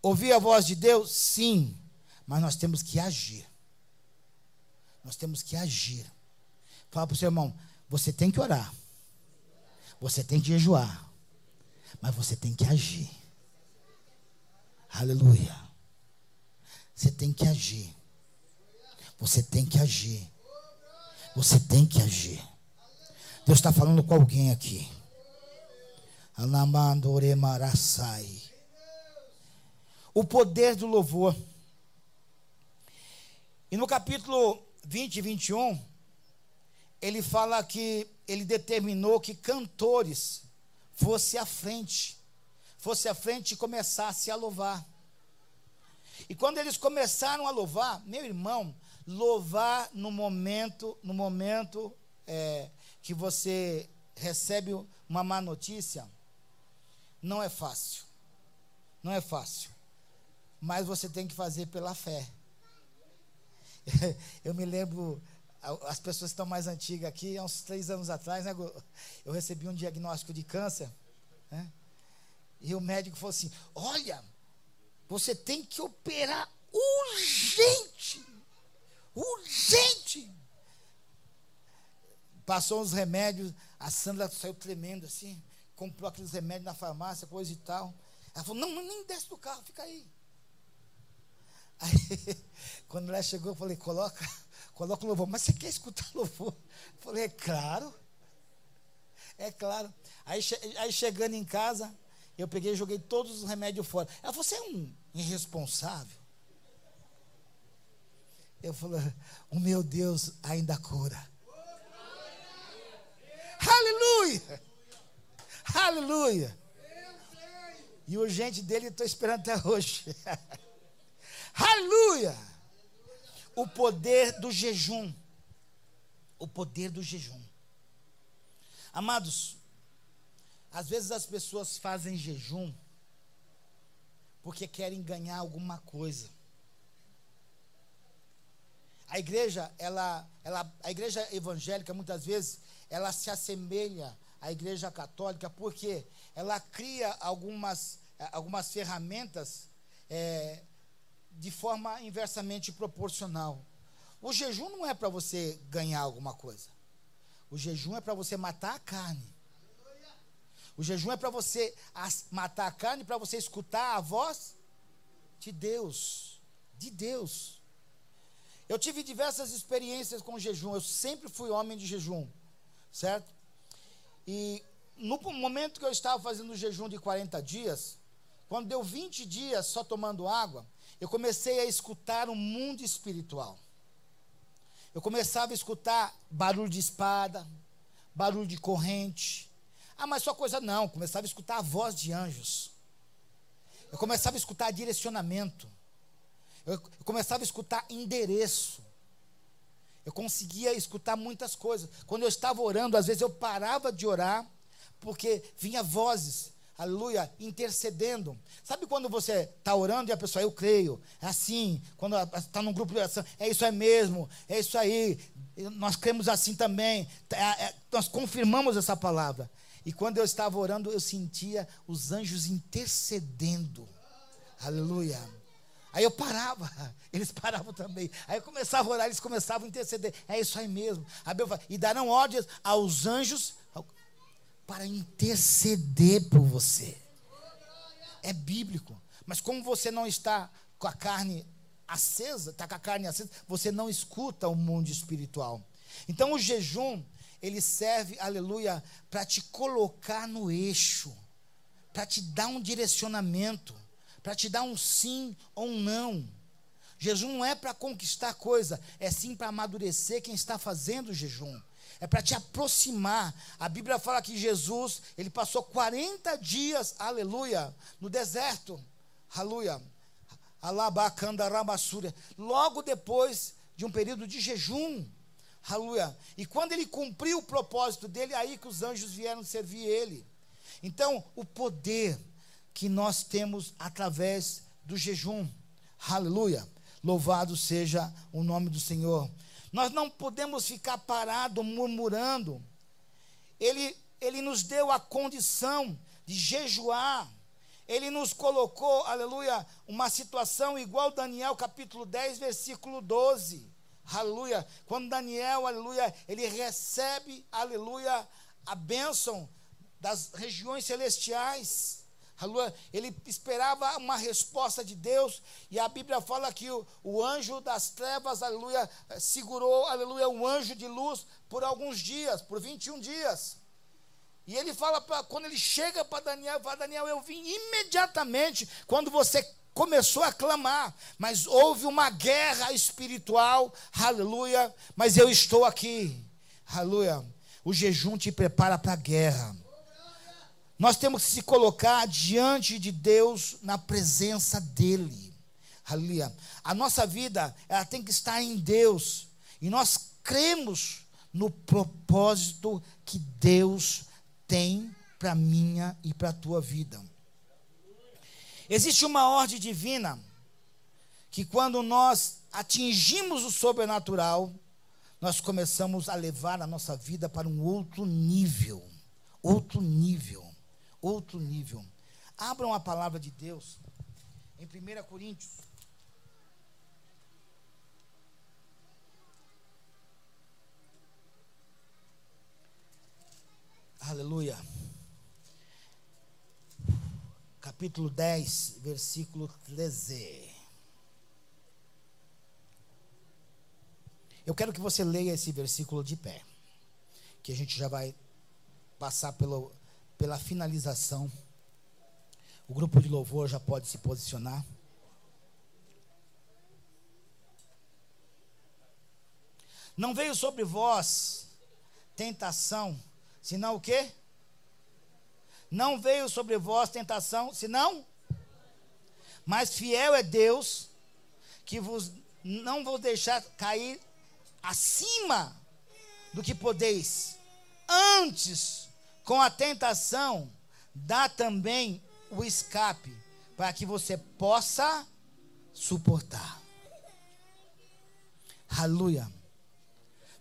Ouvir a voz de Deus? Sim. Mas nós temos que agir. Nós temos que agir. Fala para o seu irmão: você tem que orar. Você tem que jejuar. Mas você tem que agir. Aleluia. Você tem que agir. Você tem que agir. Você tem que agir. Deus está falando com alguém aqui. O poder do louvor. E no capítulo 20 e 21, ele fala que ele determinou que cantores fosse à frente, fosse à frente e começasse a louvar. E quando eles começaram a louvar, meu irmão, louvar no momento, no momento é, que você recebe uma má notícia, não é fácil. Não é fácil. Mas você tem que fazer pela fé. Eu me lembro, as pessoas que estão mais antigas aqui, há uns três anos atrás, né, eu recebi um diagnóstico de câncer. Né, e o médico falou assim: Olha, você tem que operar urgente. Urgente. Passou uns remédios, a Sandra saiu tremendo assim, comprou aqueles remédios na farmácia, coisa e tal. Ela falou: não, nem desce do carro, fica aí. Aí, quando ela chegou, eu falei, coloca, coloca o louvor. Mas você quer escutar louvor? Eu falei, é claro. É claro. Aí, aí chegando em casa, eu peguei e joguei todos os remédios fora. Ela falou, você é um irresponsável. Eu falei, o meu Deus ainda cura. Aleluia! Aleluia! E o urgente dele estou esperando até hoje. Aleluia! O poder do jejum. O poder do jejum. Amados, às vezes as pessoas fazem jejum porque querem ganhar alguma coisa. A igreja, ela, ela, a igreja evangélica muitas vezes ela se assemelha à igreja católica porque ela cria algumas, eh, algumas ferramentas eh, de forma inversamente proporcional. O jejum não é para você ganhar alguma coisa. O jejum é para você matar a carne. O jejum é para você matar a carne, para você escutar a voz de Deus. De Deus. Eu tive diversas experiências com jejum. Eu sempre fui homem de jejum. Certo? E no momento que eu estava fazendo o jejum de 40 dias, quando deu 20 dias só tomando água, eu comecei a escutar o mundo espiritual. Eu começava a escutar barulho de espada, barulho de corrente. Ah, mas só coisa não. Começava a escutar a voz de anjos. Eu começava a escutar direcionamento. Eu, eu começava a escutar endereço. Eu conseguia escutar muitas coisas. Quando eu estava orando, às vezes eu parava de orar, porque vinha vozes, aleluia, intercedendo. Sabe quando você está orando e a pessoa, eu creio, é assim, quando está num grupo de oração, é isso aí mesmo, é isso aí, nós cremos assim também, É, é, nós confirmamos essa palavra. E quando eu estava orando, eu sentia os anjos intercedendo, aleluia. Aí eu parava, eles paravam também. Aí eu começava a orar, eles começavam a interceder. É isso aí mesmo. A Bíblia fala, e darão ordens aos anjos para interceder por você. É bíblico. Mas como você não está com a carne acesa, está com a carne acesa, você não escuta o mundo espiritual. Então o jejum, ele serve, aleluia, para te colocar no eixo, para te dar um direcionamento para te dar um sim ou um não. Jejum não é para conquistar coisa, é sim para amadurecer quem está fazendo o jejum. É para te aproximar. A Bíblia fala que Jesus, ele passou 40 dias, aleluia, no deserto. Aleluia. Alabacandaramassúria. Logo depois de um período de jejum. Aleluia. E quando ele cumpriu o propósito dele, aí que os anjos vieram servir ele. Então, o poder que nós temos através do jejum. Aleluia. Louvado seja o nome do Senhor. Nós não podemos ficar parados murmurando. Ele, ele nos deu a condição de jejuar. Ele nos colocou, aleluia, uma situação igual Daniel capítulo 10, versículo 12. Aleluia. Quando Daniel, aleluia, ele recebe, aleluia, a bênção das regiões celestiais. Ele esperava uma resposta de Deus, e a Bíblia fala que o, o anjo das trevas, aleluia, segurou, aleluia, um anjo de luz por alguns dias, por 21 dias. E ele fala, pra, quando ele chega para Daniel, fala, Daniel, eu vim imediatamente quando você começou a clamar, mas houve uma guerra espiritual, aleluia, mas eu estou aqui, aleluia. O jejum te prepara para a guerra. Nós temos que se colocar diante de Deus na presença dEle. Aleluia. A nossa vida, ela tem que estar em Deus. E nós cremos no propósito que Deus tem para minha e para a tua vida. Existe uma ordem divina que quando nós atingimos o sobrenatural, nós começamos a levar a nossa vida para um outro nível. Outro nível outro nível. Abram a palavra de Deus em 1 Coríntios. Aleluia. Capítulo 10, versículo 13. Eu quero que você leia esse versículo de pé. Que a gente já vai passar pelo, pela finalização. O grupo de louvor já pode se posicionar. Não veio sobre vós tentação, senão o quê? Não veio sobre vós tentação, senão mas fiel é Deus que vos não vos deixar cair acima do que podeis. Antes, com a tentação, dá também o escape para que você possa suportar. Aleluia.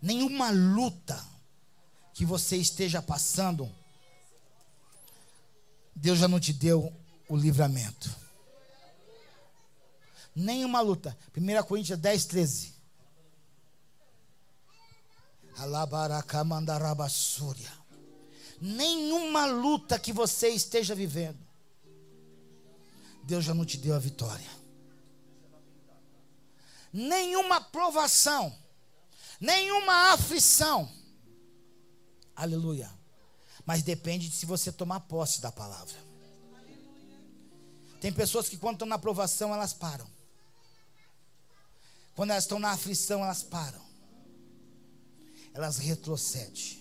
Nenhuma luta que você esteja passando, Deus já não te deu o livramento. Nenhuma luta. 1 Coríntios 10, 13. Alabaracamandarabassúria. Nenhuma luta que você esteja vivendo, Deus já não te deu a vitória. Nenhuma provação, nenhuma aflição. Aleluia. Mas depende de se você tomar posse da palavra. Tem pessoas que quando estão na provação, elas param. Quando elas estão na aflição, elas param. Elas retrocedem.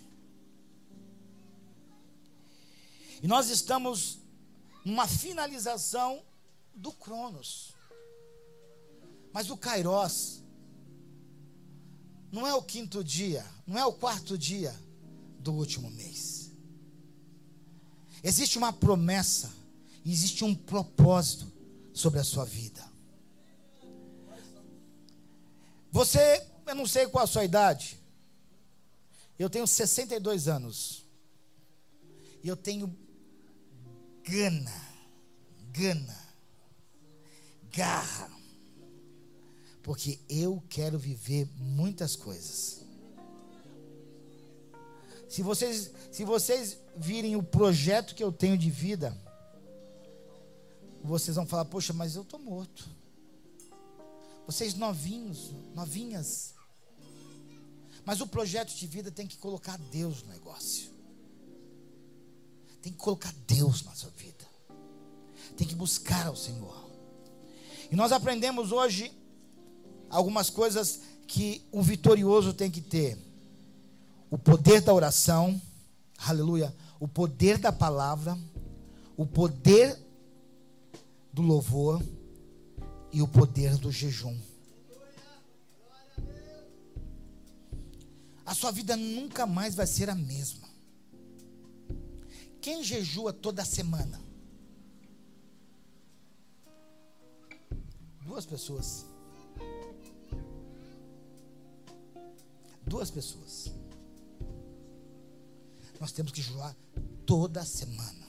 E nós estamos numa finalização do Cronos. Mas o Kairos não é o quinto dia, não é o quarto dia do último mês. Existe uma promessa, existe um propósito sobre a sua vida. Você, eu não sei qual a sua idade. Eu tenho 62 anos. E eu tenho gana, gana, garra. Porque eu quero viver muitas coisas. Se vocês, se vocês virem o projeto que eu tenho de vida, vocês vão falar: Poxa, mas eu estou morto. Vocês novinhos, novinhas. Mas o projeto de vida tem que colocar Deus no negócio. Tem que colocar Deus na sua vida. Tem que buscar ao Senhor. E nós aprendemos hoje algumas coisas que o vitorioso tem que ter: o poder da oração, aleluia, o poder da palavra, o poder do louvor e o poder do jejum. A sua vida nunca mais vai ser a mesma. Quem jejua toda semana? Duas pessoas. Duas pessoas. Nós temos que jejuar toda semana.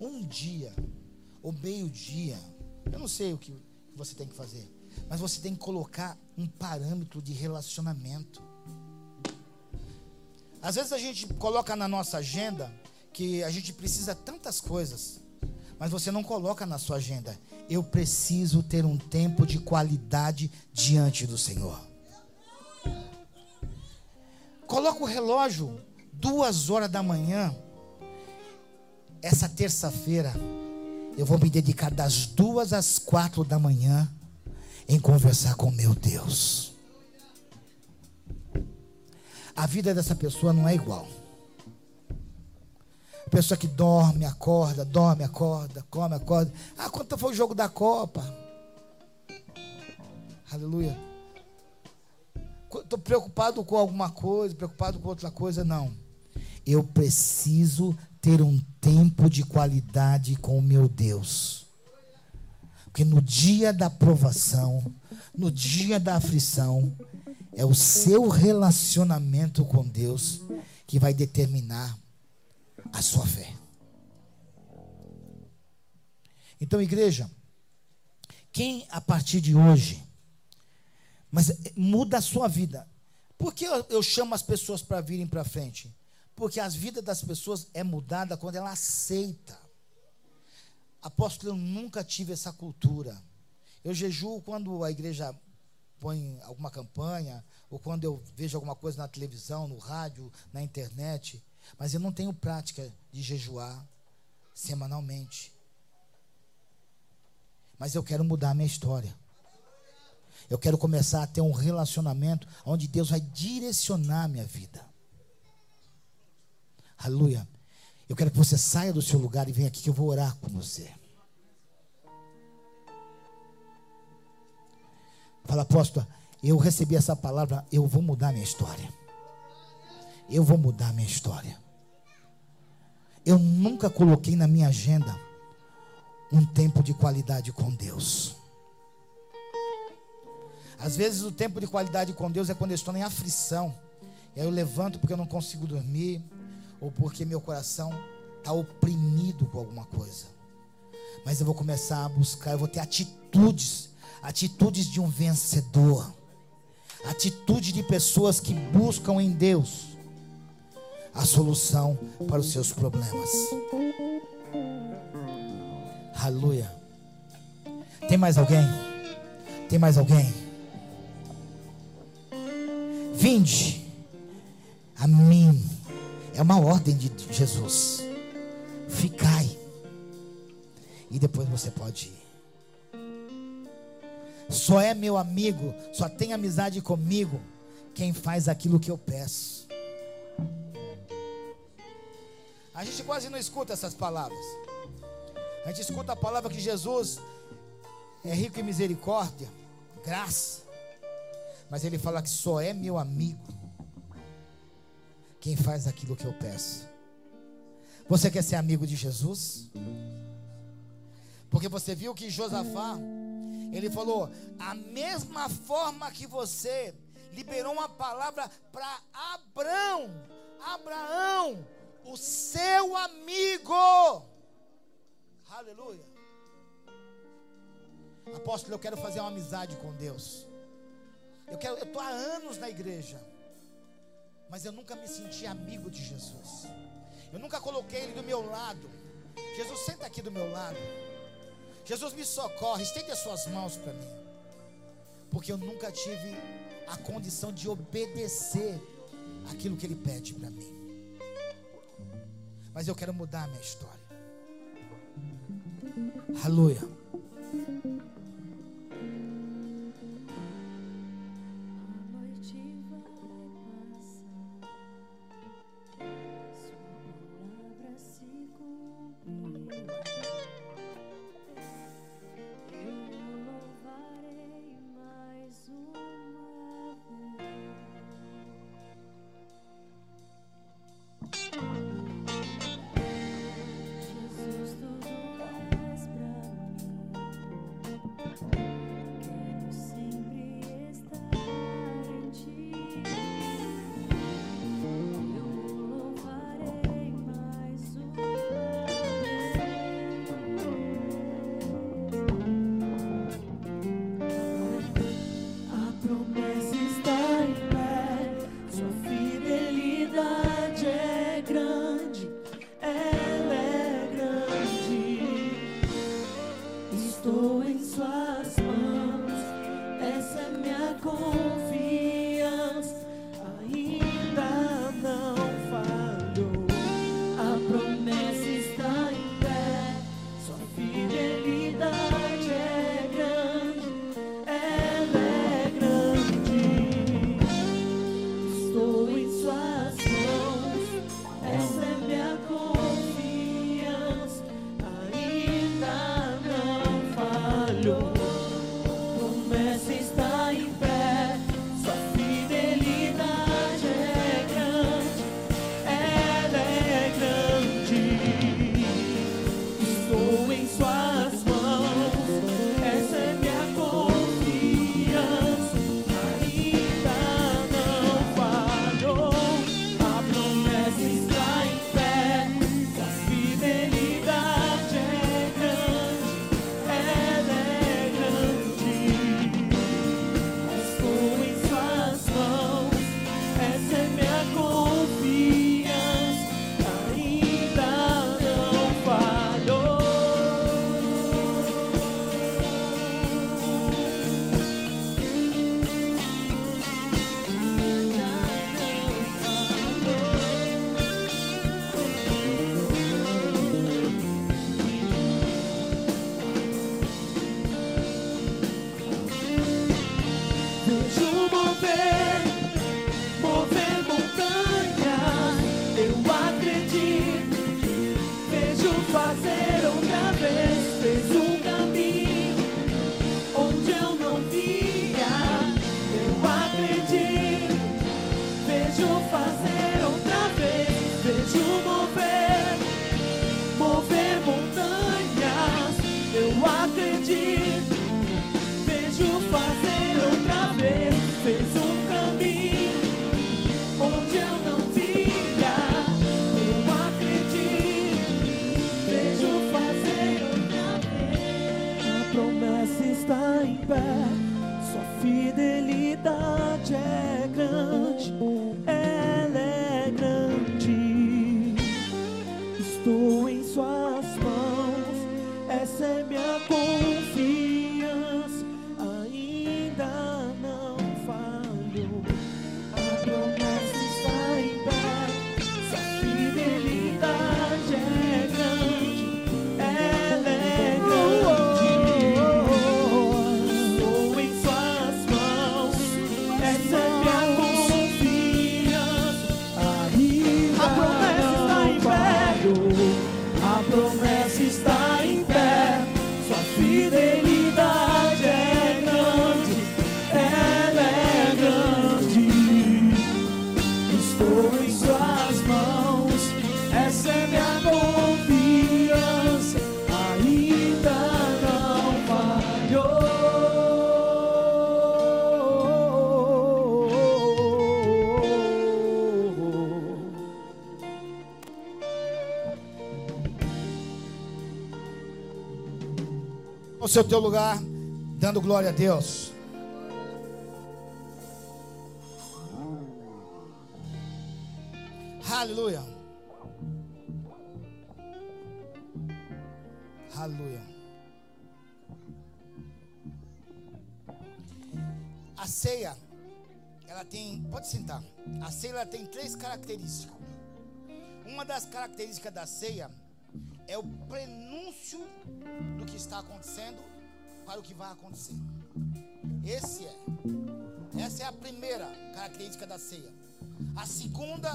Um dia, ou meio-dia, eu não sei o que você tem que fazer, mas você tem que colocar um parâmetro de relacionamento. Às vezes a gente coloca na nossa agenda que a gente precisa tantas coisas, mas você não coloca na sua agenda. Eu preciso ter um tempo de qualidade diante do Senhor. Coloca o relógio duas horas da manhã. Essa terça-feira eu vou me dedicar das duas às quatro da manhã em conversar com meu Deus. A vida dessa pessoa não é igual. Pessoa que dorme, acorda, dorme, acorda, come, acorda. Ah, quanto foi o jogo da Copa? Aleluia. Estou preocupado com alguma coisa, preocupado com outra coisa, não. Eu preciso ter um tempo de qualidade com o meu Deus. Porque no dia da provação, no dia da aflição, é o seu relacionamento com Deus que vai determinar a sua fé. Então, igreja, quem a partir de hoje, mas muda a sua vida. Por que eu, chamo as pessoas para virem para frente? Porque a vida das pessoas é mudada quando ela aceita. Apóstolo, eu nunca tive essa cultura. Eu jejuo quando a igreja põe alguma campanha, ou quando eu vejo alguma coisa na televisão, no rádio, na internet, mas eu não tenho prática de jejuar semanalmente. Mas eu quero mudar a minha história. Eu quero começar a ter um relacionamento onde Deus vai direcionar a minha vida. Aleluia. Eu quero que você saia do seu lugar e venha aqui que eu vou orar com você. Fala, apóstolo, eu recebi essa palavra, eu vou mudar minha história. Eu vou mudar minha história. Eu nunca coloquei na minha agenda um tempo de qualidade com Deus. Às vezes o tempo de qualidade com Deus é quando eu estou em aflição. E aí eu levanto porque eu não consigo dormir, ou porque meu coração está oprimido com alguma coisa. Mas eu vou começar a buscar, eu vou ter atitudes, atitudes de um vencedor, atitude de pessoas que buscam em Deus a solução para os seus problemas. Aleluia. Tem mais alguém? Tem mais alguém? Vinde a mim. É uma ordem de Jesus. Ficai. E depois você pode ir. Só é meu amigo, só tem amizade comigo quem faz aquilo que eu peço. A gente quase não escuta essas palavras. A gente escuta a palavra que Jesus é rico em misericórdia, graça. Mas ele fala que só é meu amigo quem faz aquilo que eu peço. Você quer ser amigo de Jesus? Porque você viu que Josafá, ele falou: a mesma forma que você liberou uma palavra para Abraão, Abraão, o seu amigo. Aleluia. Apóstolo, eu quero fazer uma amizade com Deus. Eu quero, eu estou há anos na igreja, mas eu nunca me senti amigo de Jesus. Eu nunca coloquei ele do meu lado. Jesus, senta aqui do meu lado. Jesus, me socorre, estende as suas mãos para mim. Porque eu nunca tive a condição de obedecer aquilo que ele pede para mim. Mas eu quero mudar a minha história. Aleluia. É seu teu lugar, dando glória a Deus. Aleluia. Aleluia. A ceia, ela tem, pode sentar. A ceia tem três características. Uma das características da ceia é o prenúncio do que está acontecendo para o que vai acontecer. Esse é. Essa é a primeira característica da ceia. A segunda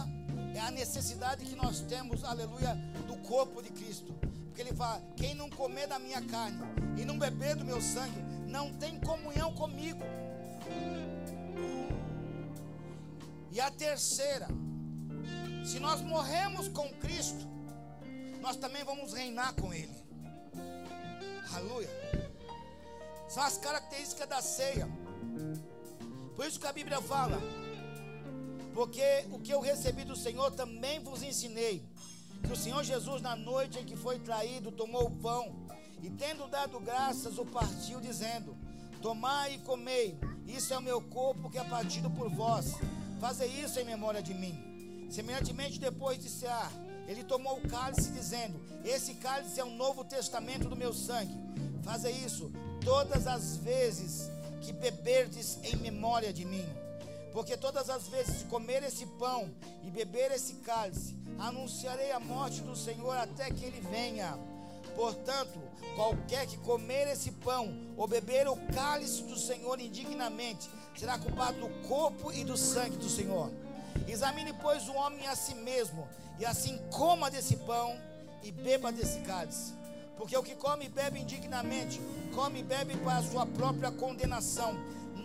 é a necessidade que nós temos, aleluia, do corpo de Cristo. Porque ele fala: quem não comer da minha carne e não beber do meu sangue, não tem comunhão comigo. E a terceira, se nós morremos com Cristo, nós também vamos reinar com Ele. Aleluia. São as características da ceia. Por isso que a Bíblia fala: porque o que eu recebi do Senhor também vos ensinei. Que o Senhor Jesus, na noite em que foi traído, tomou o pão e, tendo dado graças, o partiu, dizendo: Tomai e comei, isso é o meu corpo que é partido por vós. Fazei isso em memória de mim. Semelhantemente, depois de cear, ele tomou o cálice, dizendo: Esse cálice é o novo testamento do meu sangue. Fazei isso todas as vezes que beberdes em memória de mim. Porque todas as vezes que comer esse pão e beber esse cálice, anunciarei a morte do Senhor até que ele venha. Portanto, qualquer que comer esse pão ou beber o cálice do Senhor indignamente, será culpado do corpo e do sangue do Senhor. Examine, pois, o homem a si mesmo, e assim coma desse pão e beba desse cálice. Porque o que come e bebe indignamente, come e bebe para a sua própria condenação,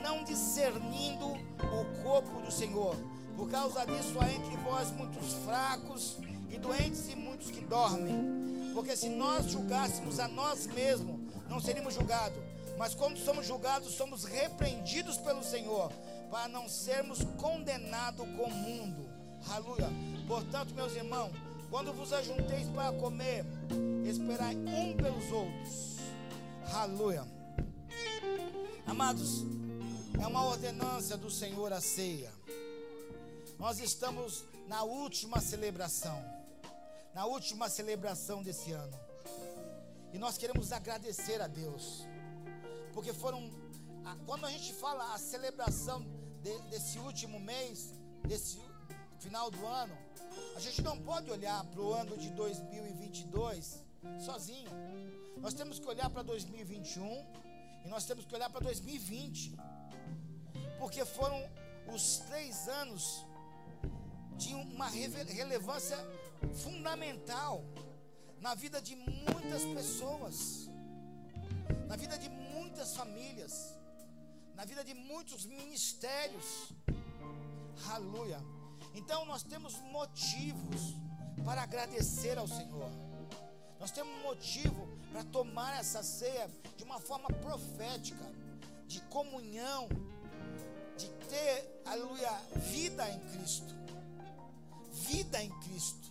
não discernindo o corpo do Senhor. Por causa disso há entre vós muitos fracos e doentes e muitos que dormem. Porque se nós julgássemos a nós mesmos, não seríamos julgados. Mas quando somos julgados, somos repreendidos pelo Senhor, para não sermos condenados com o mundo. Aleluia. Portanto, meus irmãos, quando vos ajunteis para comer, esperai um pelos outros. Aleluia. Amados, é uma ordenança do Senhor a ceia. Nós estamos na última celebração, na última celebração desse ano. E nós queremos agradecer a Deus, porque foram, quando a gente fala a celebração de- desse último mês, desse final do ano, a gente não pode olhar para o ano de 2022 sozinho. Nós temos que olhar para 2021 e nós temos que olhar para 2020 porque foram os três anos tinham uma relevância fundamental na vida de muitas pessoas, na vida de muitas famílias, na vida de muitos ministérios. Aleluia. Então nós temos motivos para agradecer ao Senhor. Nós temos motivo para tomar essa ceia de uma forma profética, de comunhão, de ter, aleluia, vida em Cristo. Vida em Cristo.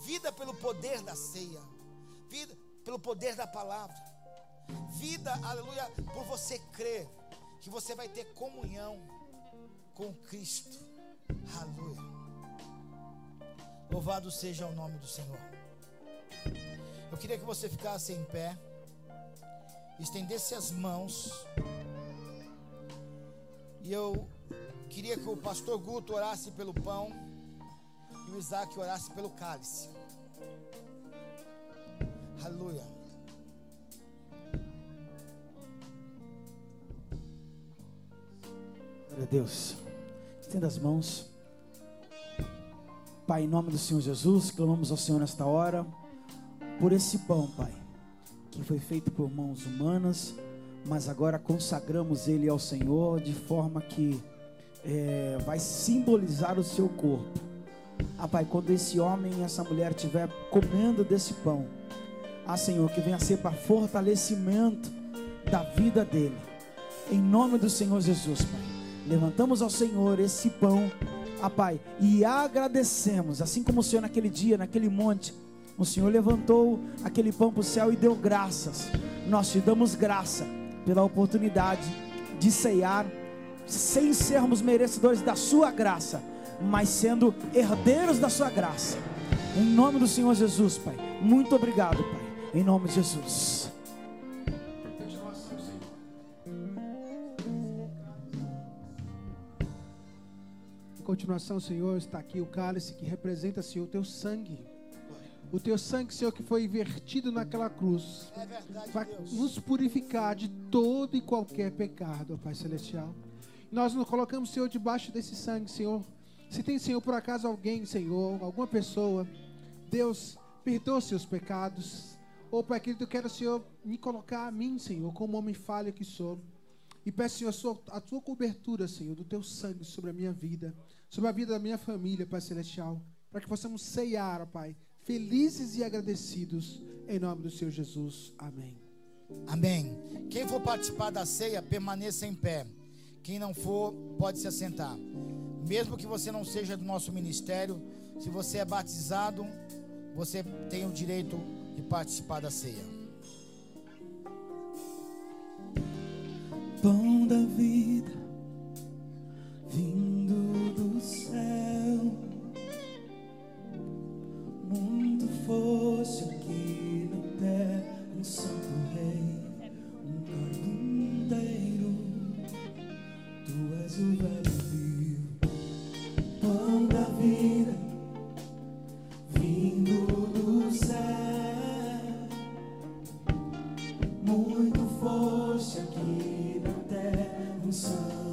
Vida pelo poder da ceia. Vida pelo poder da palavra. Vida, aleluia, por você crer que você vai ter comunhão com Cristo. Aleluia. Louvado seja o nome do Senhor. Eu queria que você ficasse em pé, estendesse as mãos. E eu queria que o pastor Guto orasse pelo pão e o Isaac orasse pelo cálice. Aleluia. Glória a Deus. Estenda as mãos. Pai, em nome do Senhor Jesus, clamamos ao Senhor nesta hora por esse pão, Pai, que foi feito por mãos humanas, mas agora consagramos ele ao Senhor de forma que eh, vai simbolizar o seu corpo. Ah, Pai, quando esse homem e essa mulher estiver comendo desse pão, ah, Senhor, que venha ser para fortalecimento da vida dele. Em nome do Senhor Jesus, Pai. Levantamos ao Senhor esse pão, ah, Pai, e agradecemos, assim como o Senhor naquele dia, naquele monte, o Senhor levantou aquele pão para o céu e deu graças. Nós te damos graça pela oportunidade de ceiar sem sermos merecedores da sua graça, mas sendo herdeiros da sua graça. Em nome do Senhor Jesus, Pai. Muito obrigado, Pai. Em nome de Jesus. Continuação, Senhor, está aqui o cálice que representa, Senhor, o teu sangue. O teu sangue, Senhor, que foi vertido naquela cruz. É verdade, Deus. nos purificar de todo e qualquer pecado, ó Pai Celestial. Nós nos colocamos, Senhor, debaixo desse sangue, Senhor. Se tem, Senhor, por acaso alguém, Senhor, alguma pessoa, Deus, perdoa seus pecados. Ou, Pai querido, eu quero, Senhor, me colocar a mim, Senhor, como homem falho que sou. E peço, Senhor, a sua- a tua cobertura, Senhor, do teu sangue sobre a minha vida, sobre a vida da minha família, Pai Celestial, para que possamos ceiar, Pai, felizes e agradecidos, em nome do Senhor Jesus. Amém. Amém. Quem for participar da ceia, permaneça em pé. Quem não for, pode se assentar. Mesmo que você não seja do nosso ministério, se você é batizado, você tem o direito de participar da ceia. Pão da vida vindo Muito fosse aqui na terra um santo rei, um carpinteiro. Tu és o velho vivo. Pão da vida vindo do céu. Muito foste aqui na terra, um santo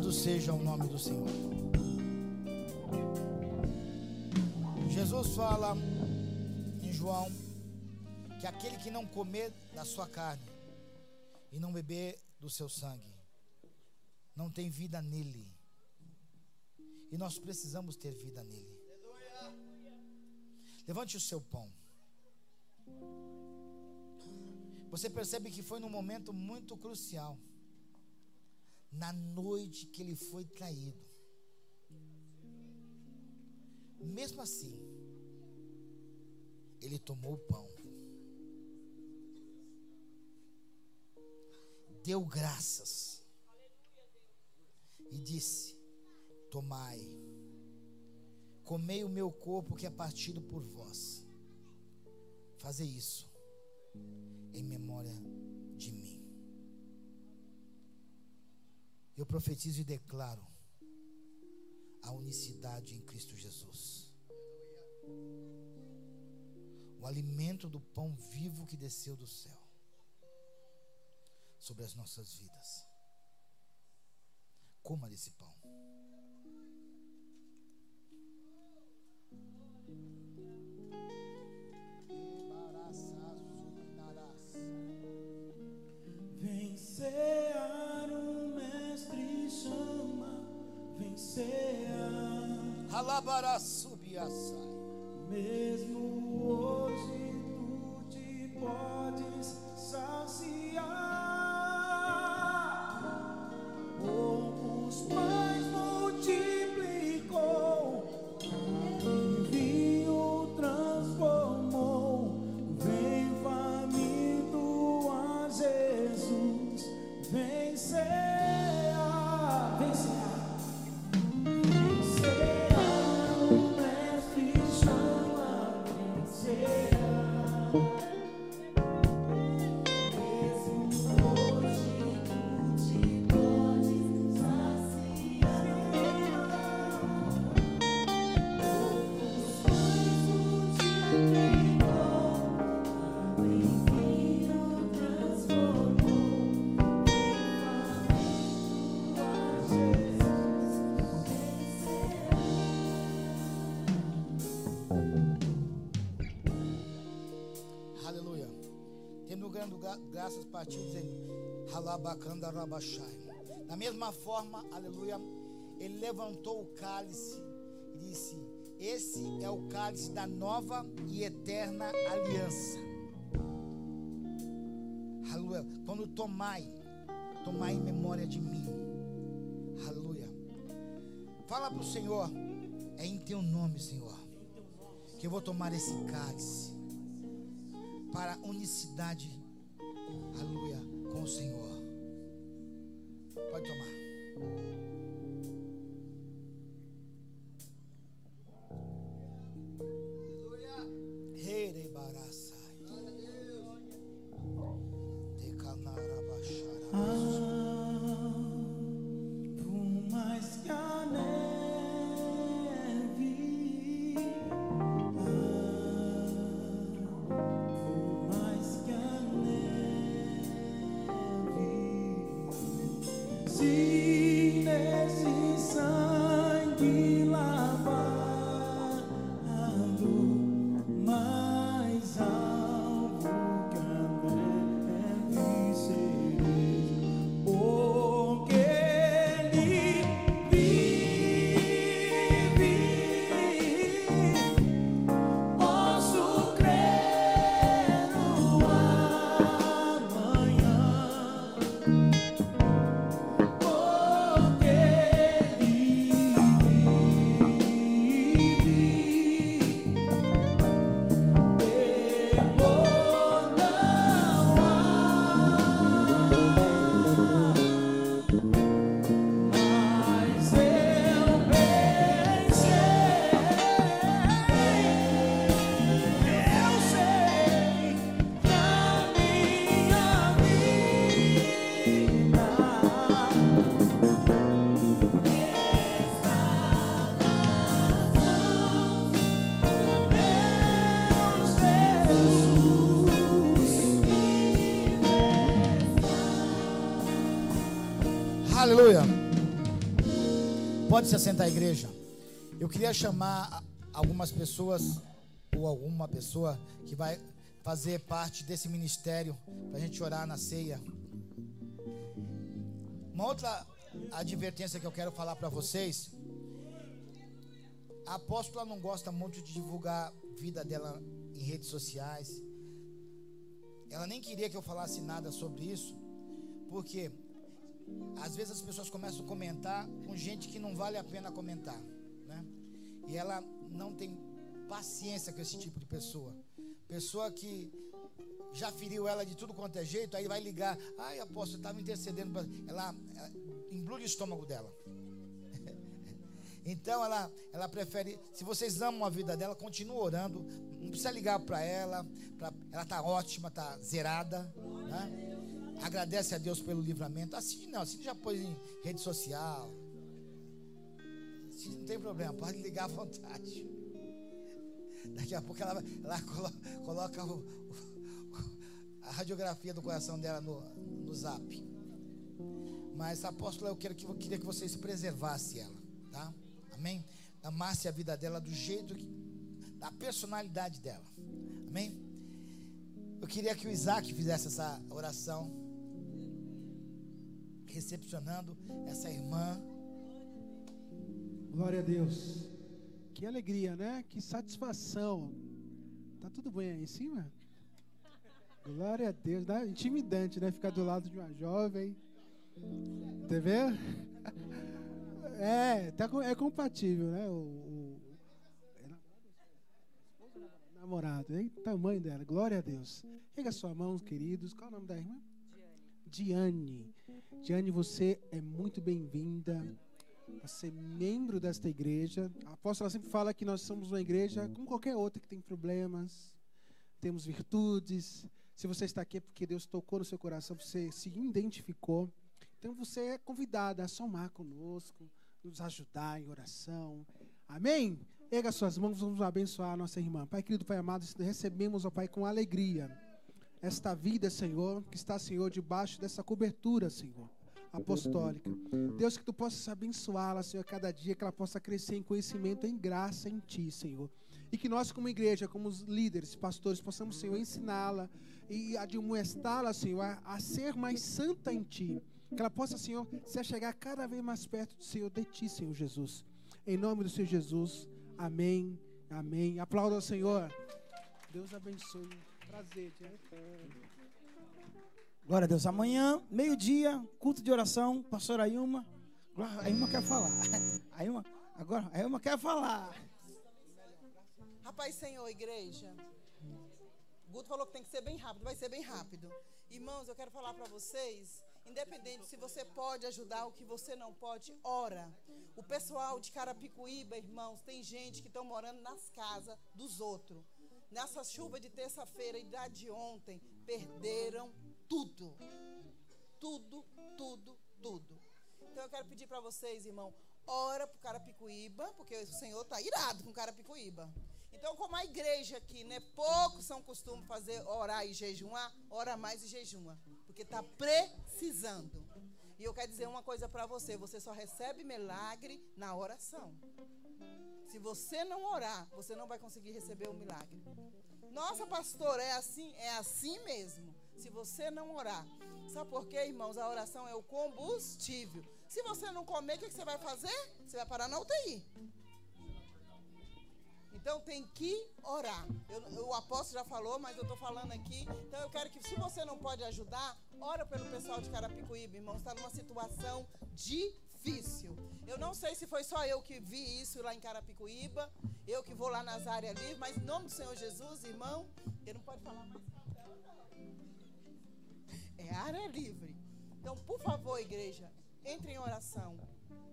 Louvado seja o nome do Senhor. Jesus fala em João que aquele que não comer da sua carne e não beber do seu sangue não tem vida nele. E nós precisamos ter vida nele. Levante o seu pão. Você percebe que foi num momento muito crucial. Na noite que ele foi traído. Mesmo assim, ele tomou o pão. Deu graças. E disse: Tomai, comei o meu corpo que é partido por vós. Fazer isso em memória Eu profetizo e declaro a unicidade em Cristo Jesus. O alimento do pão vivo que desceu do céu sobre as nossas vidas. Coma desse pão. Vencear subiaçai. Mesmo graças partiu dizendo. Da mesma forma, aleluia, ele levantou o cálice e disse: Esse é o cálice da nova e eterna aliança. Aleluia. Quando tomai, tomai em memória de mim. Aleluia. Fala para o Senhor, é em teu nome, Senhor, que eu vou tomar esse cálice para unicidade, aleluia, com o Senhor. Pode tomar. Aleluia. Pode se assentar, igreja. Eu queria chamar algumas pessoas, ou alguma pessoa que vai fazer parte desse ministério, para a gente orar na ceia. Uma outra advertência que eu quero falar para vocês. A apóstola não gosta muito de divulgar vida dela em redes sociais. Ela nem queria que eu falasse nada sobre isso, porque às vezes as pessoas começam a comentar com gente que não vale a pena comentar, né? E ela não tem paciência com esse tipo de pessoa. Pessoa que já feriu ela de tudo quanto é jeito, aí vai ligar, ai apóstolo, estava intercedendo, ela, ela embrulha o estômago dela. Então ela, ela prefere, se vocês amam a vida dela, continue orando. Não precisa ligar para ela, pra, ela está ótima, está zerada. Né? Agradece a Deus pelo livramento. Assim não, assim já pôs em rede social. Assim não tem problema, pode ligar à vontade. Daqui a pouco ela, ela coloca o, o, a radiografia do coração dela no, no zap. Mas apóstola, eu, quero que, eu queria que vocês preservassem ela, tá? Amém? Amasse a vida dela do jeito que, da personalidade dela. Amém? Eu queria que o Isaac fizesse essa oração, recepcionando essa irmã. Glória a Deus. Que alegria, né? Que satisfação. Tá tudo bem aí em cima? Glória a Deus. Dá intimidante, né? Ficar do lado de uma jovem. Tá vendo? É, tá, é compatível, né? O, o é namorado, hein? Tamanho dela, glória a Deus. Pega sua mão, queridos. Qual é o nome da irmã? Diane. Diane, você é muito bem-vinda a ser membro desta igreja. A apóstola sempre fala que nós somos uma igreja como qualquer outra que tem problemas, temos virtudes. Se você está aqui é porque Deus tocou no seu coração, você se identificou. Então você é convidada a somar conosco, nos ajudar em oração. Amém? Erga suas mãos, vamos abençoar a nossa irmã. Pai querido, Pai amado, recebemos, ó Pai, com alegria esta vida, Senhor, que está, Senhor, debaixo dessa cobertura, Senhor, apostólica. Deus, que tu possas abençoá-la, Senhor, cada dia, que ela possa crescer em conhecimento, em graça em ti, Senhor. E que nós, como igreja, como líderes, pastores, possamos, Senhor, ensiná-la e admoestá-la, Senhor, a, a ser mais santa em ti. Que ela possa, Senhor, se chegar cada vez mais perto do Senhor, de Ti, Senhor Jesus. Em nome do Senhor Jesus. Amém. Amém. Aplauda ao Senhor. Deus abençoe. Prazer. Glória a Deus. Amanhã, meio-dia, culto de oração. Pastora Ailma. A Ailma quer falar. A Ailma, agora, a Ailma quer falar. Rapaz, Senhor, igreja. Guto falou que tem que ser bem rápido. Vai ser bem rápido. Irmãos, eu quero falar para vocês Independente se você pode ajudar ou que você não pode, ora. O pessoal de Carapicuíba, irmãos, tem gente que estão morando nas casas dos outros. Nessa chuva de terça-feira e da de ontem, perderam tudo. Tudo, tudo, tudo. Então eu quero pedir para vocês, irmão, ora pro Carapicuíba, porque o Senhor está irado com Carapicuíba. Então, como a igreja aqui, né, poucos são costume fazer orar e jejuar, ora mais e jejuma porque está precisando. E eu quero dizer uma coisa para você: você só recebe milagre na oração. Se você não orar, você não vai conseguir receber o milagre. Nossa, pastor, é assim? É assim mesmo. Se você não orar. Sabe por quê, irmãos? A oração é o combustível. Se você não comer, o que você vai fazer? Você vai parar na UTI. Então tem que orar. Eu, o apóstolo já falou, mas eu estou falando aqui. Então eu quero que, se você não pode ajudar, ora pelo pessoal de Carapicuíba, irmão. Está numa situação difícil. Eu não sei se foi só eu que vi isso lá em Carapicuíba, eu que vou lá nas áreas livres, mas em nome do Senhor Jesus, irmão, ele não pode falar mais. É área livre. Então, por favor, igreja, entre em oração.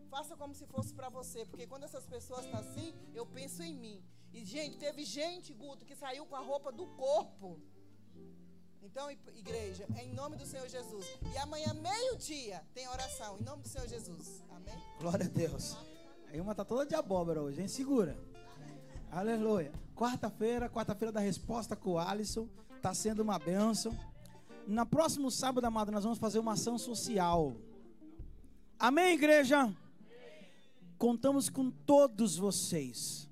Faça como se fosse para você, porque quando essas pessoas estão tá assim, eu penso em mim. E, gente, teve gente, Guto, que saiu com a roupa do corpo. Então, igreja, em nome do Senhor Jesus. E amanhã, meio-dia, tem oração. Em nome do Senhor Jesus. Amém? Glória a Deus. A Ilma tá toda de abóbora hoje, hein? Segura. Aleluia. Quarta-feira, quarta-feira da resposta com o Alisson. Tá sendo uma bênção. Na próximo sábado, amado, nós vamos fazer uma ação social. Amém, igreja? contamos com todos vocês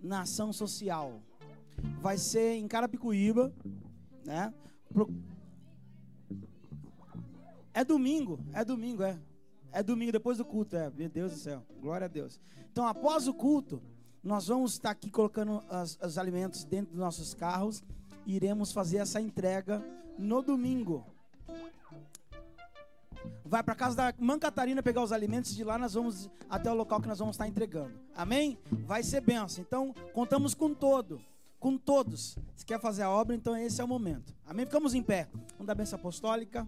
na ação social. Vai ser em Carapicuíba, né? É domingo, é domingo, é. É domingo depois do culto, é. Meu Deus do céu, glória a Deus. Então, após o culto, nós vamos estar aqui colocando as- os alimentos dentro dos nossos carros e iremos fazer essa entrega no domingo. Vai para casa da Mãe Catarina pegar os alimentos, de lá nós vamos até o local que nós vamos estar entregando. Amém? Vai ser benção. Então, contamos com todo, com todos. Se quer fazer a obra, então esse é o momento. Amém? Ficamos em pé. Vamos dar benção apostólica.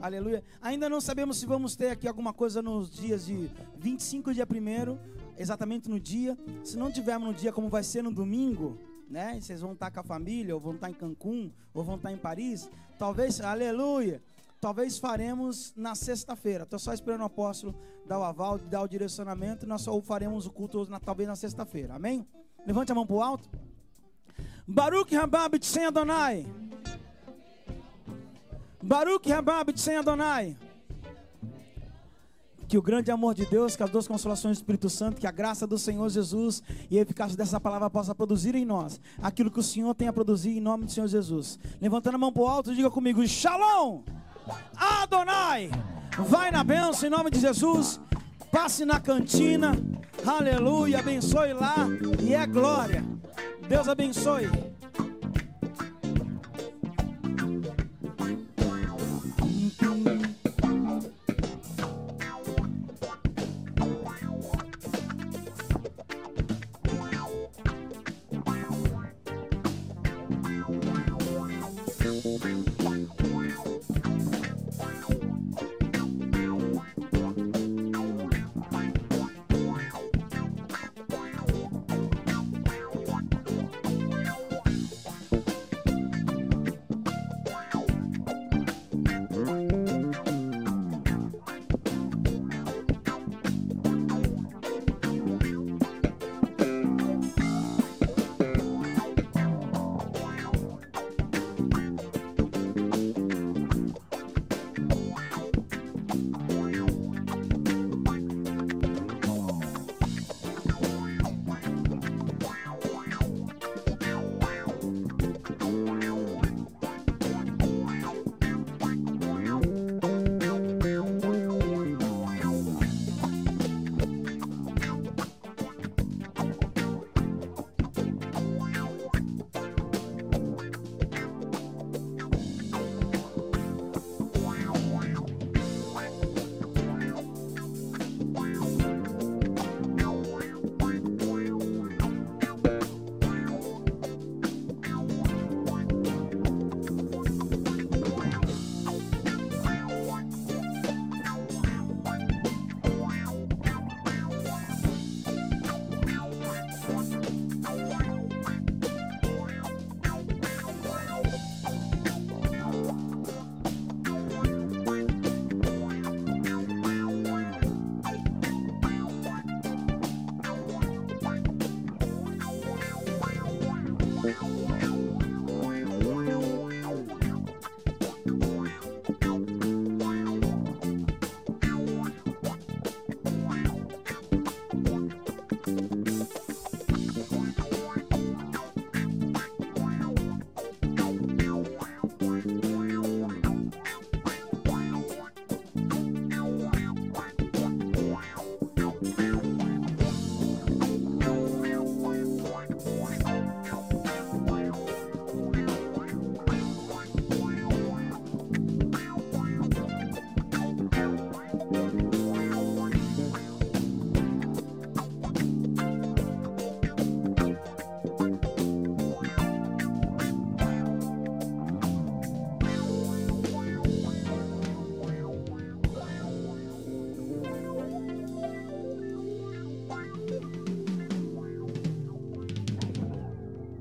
Aleluia. Ainda não sabemos se vamos ter aqui alguma coisa nos dias de 25 dia 1 exatamente no dia. Se não tivermos no dia como vai ser no domingo, né? Vocês vão estar com a família, ou vão estar em Cancún, ou vão estar em Paris. Talvez, aleluia. Talvez faremos na sexta-feira. Estou só esperando o apóstolo dar o aval, dar o direcionamento. Nós só faremos o culto na- talvez na sexta-feira. Amém? Levante a mão para o alto. Baruch Rabab sem Adonai. Baruch Rabab sem Adonai. Que o grande amor de Deus, que as duas consolações do Espírito Santo, que a graça do Senhor Jesus e a eficácia dessa palavra possa produzir em nós aquilo que o Senhor tem a produzir em nome do Senhor Jesus. Levantando a mão para o alto, diga comigo: Shalom! Adonai! Vai na bênção em nome de Jesus. Passe na cantina. Aleluia. Abençoe lá. E é glória. Deus abençoe.